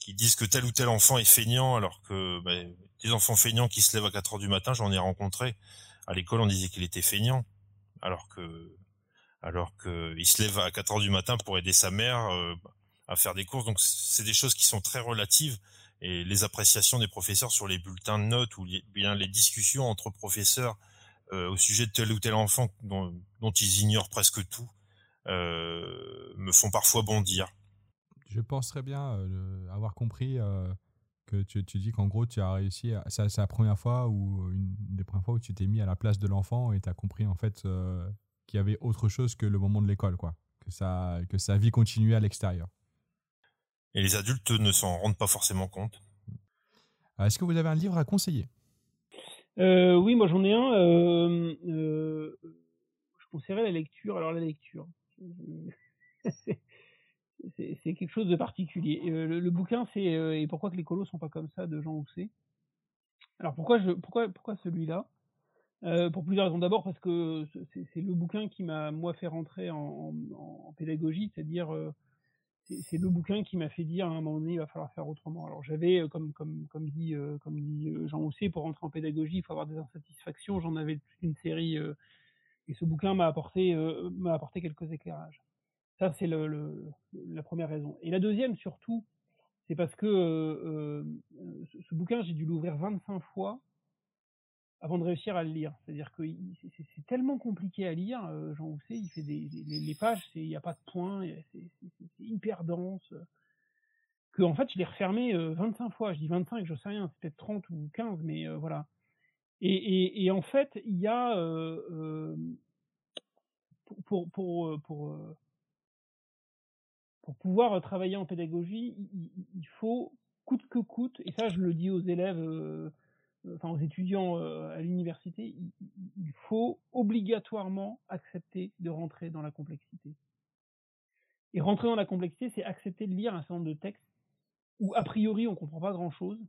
qui disent que tel ou tel enfant est feignant, alors que bah, des enfants feignants qui se lèvent à 4 heures du matin, j'en ai rencontré. À l'école, on disait qu'il était feignant, alors que alors que il se lève à 4 heures du matin pour aider sa mère euh, à faire des courses. Donc c'est des choses qui sont très relatives et les appréciations des professeurs sur les bulletins de notes ou bien les discussions entre professeurs euh, au sujet de tel ou tel enfant dont, ils ignorent presque tout euh, me font parfois bondir. Je pense très bien avoir compris que tu, tu dis qu'en gros tu as réussi, c'est la première fois ou une des premières fois où tu t'es mis à la place de l'enfant et tu as compris en fait qu'il y avait autre chose que le moment de l'école, quoi, que, ça, que sa vie continuait à l'extérieur. Et les adultes ne s'en rendent pas forcément compte. Est-ce que vous avez un livre à conseiller? Oui, moi j'en ai un. je conseillerais la lecture. Alors la lecture, c'est quelque chose de particulier. Euh, le, bouquin, c'est euh, et pourquoi que les colos sont pas comme ça de Jean Housset? Alors pourquoi pourquoi pourquoi celui-là? Euh, Pour plusieurs raisons. D'abord parce que c'est le bouquin qui m'a moi fait rentrer en, pédagogie, c'est-à-dire c'est le bouquin qui m'a fait dire à un moment donné il va falloir faire autrement. Alors j'avais comme comme comme dit comme dit Jean Housset pour rentrer en pédagogie il faut avoir des insatisfactions. J'en avais une série et ce bouquin m'a apporté m'a apporté quelques éclairages. Ça c'est le, la première raison. Et la deuxième surtout c'est parce que euh, ce, bouquin, j'ai dû l'ouvrir 25 fois avant de réussir à le lire. C'est-à-dire que c'est tellement compliqué à lire, Jean Housset, il fait des, les, pages, il n'y a pas de points, c'est hyper dense, que en fait, je l'ai refermé 25 fois. Je dis 25, je sais rien, c'est peut-être 30 ou 15, mais voilà. Et, en fait, il y a pour, pour pour pouvoir travailler en pédagogie, il, faut coûte que coûte, et ça je le dis aux élèves, euh, enfin aux étudiants euh, à l'université, il, faut obligatoirement accepter de rentrer dans la complexité. Et rentrer dans la complexité, c'est accepter de lire un certain nombre de textes où a priori on comprend pas grand chose,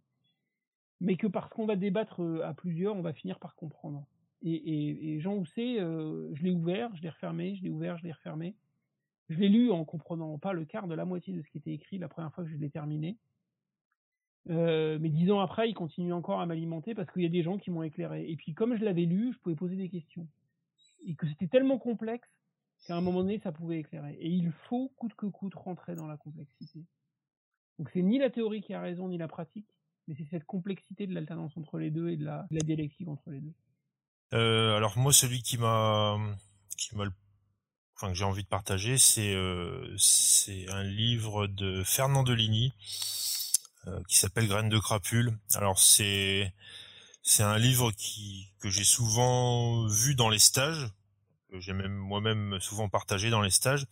mais que parce qu'on va débattre euh, à plusieurs, on va finir par comprendre. Et Jean Housset, je l'ai ouvert, je l'ai refermé, je l'ai ouvert, je l'ai refermé. Je l'ai lu en comprenant pas le quart de la moitié de ce qui était écrit la première fois que je l'ai terminé. Euh, mais dix ans après, il continue encore à m'alimenter parce qu'il y a des gens qui m'ont éclairé. Et puis, comme je l'avais lu, je pouvais poser des questions. Et que c'était tellement complexe qu'à un moment donné, ça pouvait éclairer. Et il faut, coûte que coûte, rentrer dans la complexité. Donc, c'est ni la théorie qui a raison, ni la pratique, mais c'est cette complexité de l'alternance entre les deux et de la, dialectique entre les deux. Euh, alors, moi, celui qui m'a qui m'a le que j'ai envie de partager, c'est euh, c'est un livre de Fernand Deligny euh, qui s'appelle Graines de crapule. Alors c'est un livre que j'ai souvent vu dans les stages, que j'ai même moi-même souvent partagé dans les stages,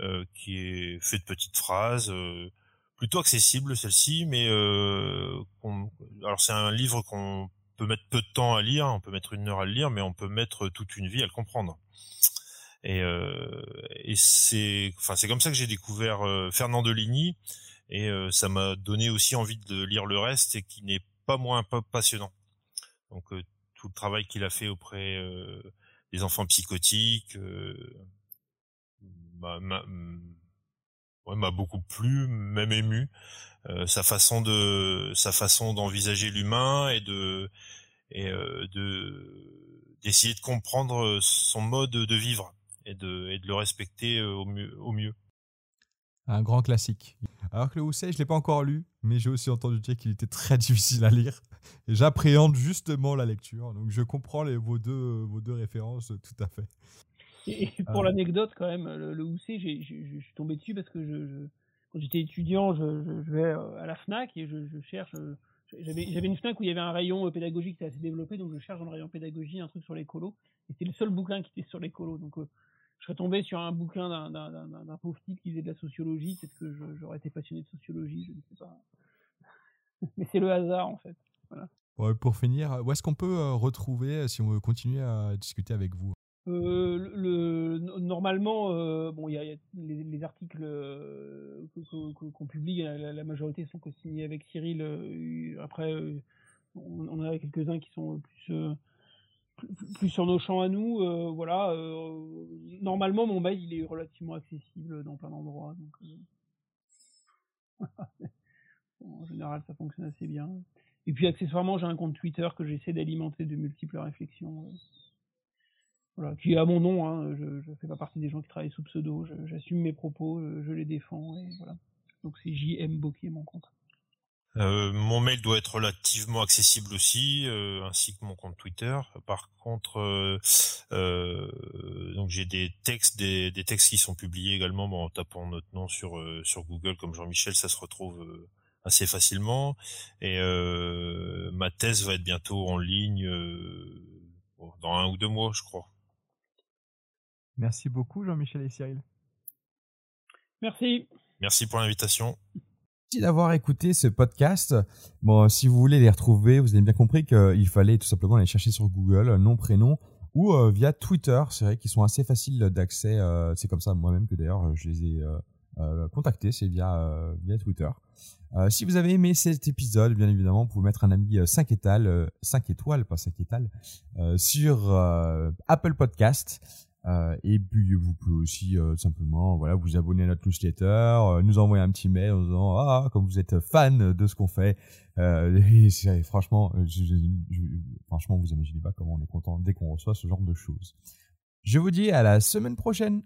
euh, qui est fait de petites phrases, euh, plutôt accessible celle-ci, mais alors c'est un livre qu'on peut mettre peu de temps à lire, on peut mettre une heure à le lire, mais on peut mettre toute une vie à le comprendre. Et, euh, et c'est, enfin, c'est comme ça que j'ai découvert euh, Fernand Deligny, et euh, ça m'a donné aussi envie de lire le reste et qui n'est pas moins passionnant. Donc tout le travail qu'il a fait auprès des enfants psychotiques m'a m'a beaucoup plu, même ému. Euh, sa façon de sa façon d'envisager l'humain et de et euh, de d'essayer de comprendre son mode de vivre et de, et de le respecter euh, au mieux, au mieux. Un grand classique. Alors que le Housset, je l'ai pas encore lu, mais j'ai aussi entendu dire qu'il était très difficile à lire. Et j'appréhende justement la lecture, donc je comprends les, vos, deux, vos deux références tout à fait. Et pour euh. l'anecdote, quand même, le, le Housset, je suis tombé dessus parce que je, quand j'étais étudiant, je, je, vais euh, à la FNAC et je, cherche. J'avais une FNAC où il y avait un rayon pédagogique qui était assez développé, donc je cherche dans le rayon pédagogie un truc sur l'écolo. Et c'était le seul bouquin qui était sur l'écolo. Donc je serais tombé sur un bouquin d'un pauvre type qui faisait de la sociologie, peut-être que j'aurais été passionné de sociologie, je ne sais pas. Mais c'est le hasard en fait. Voilà. pour finir, où est-ce qu'on peut euh, retrouver euh, si on veut continuer à discuter avec vous? Euh, le, normalement, bon, il y a, les, articles qu'on publie, la, majorité sont co-signés avec Cyril. après, on, on, a quelques-uns qui sont plus plus sur nos champs à nous, euh, voilà. Euh, normalement, mon mail il est relativement accessible dans plein d'endroits, donc euh, en général ça fonctionne assez bien. Et puis accessoirement, j'ai un compte Twitter que j'essaie d'alimenter de multiples réflexions. Voilà, qui est à mon nom, hein, je, ne fais pas partie des gens qui travaillent sous pseudo, j'assume mes propos, je, les défends, et voilà. Donc c'est JM Bokeh mon compte. Euh, mon mail doit être relativement accessible aussi, euh, ainsi que mon compte Twitter. Par contre, euh, donc j'ai des textes, des, textes qui sont publiés également en tapant notre nom sur sur Google comme Jean-Michel, ça se retrouve assez facilement. Et ma thèse va être bientôt en ligne dans un ou deux mois, je crois. Merci beaucoup, Jean-Michel et Cyril. Merci. Merci pour l'invitation. Merci d'avoir écouté ce podcast. Bon, si vous voulez les retrouver, vous avez bien compris qu'il fallait tout simplement les chercher sur Google, nom, prénom, ou euh, via Twitter. C'est vrai qu'ils sont assez faciles d'accès. Euh, c'est comme ça moi-même que d'ailleurs je les ai euh, contactés. C'est via via Twitter. si vous avez aimé cet épisode, bien évidemment, vous pouvez mettre un ami 5 étoiles, 5 étoiles, pas 5 étoiles, sur Apple Podcast. Euh, et puis vous pouvez aussi euh, simplement voilà vous abonner à notre newsletter, euh, nous envoyer un petit mail en disant ah comme vous êtes fan de ce qu'on fait. franchement, franchement vous imaginez pas comment on est content dès qu'on reçoit ce genre de choses. Je vous dis à la semaine prochaine.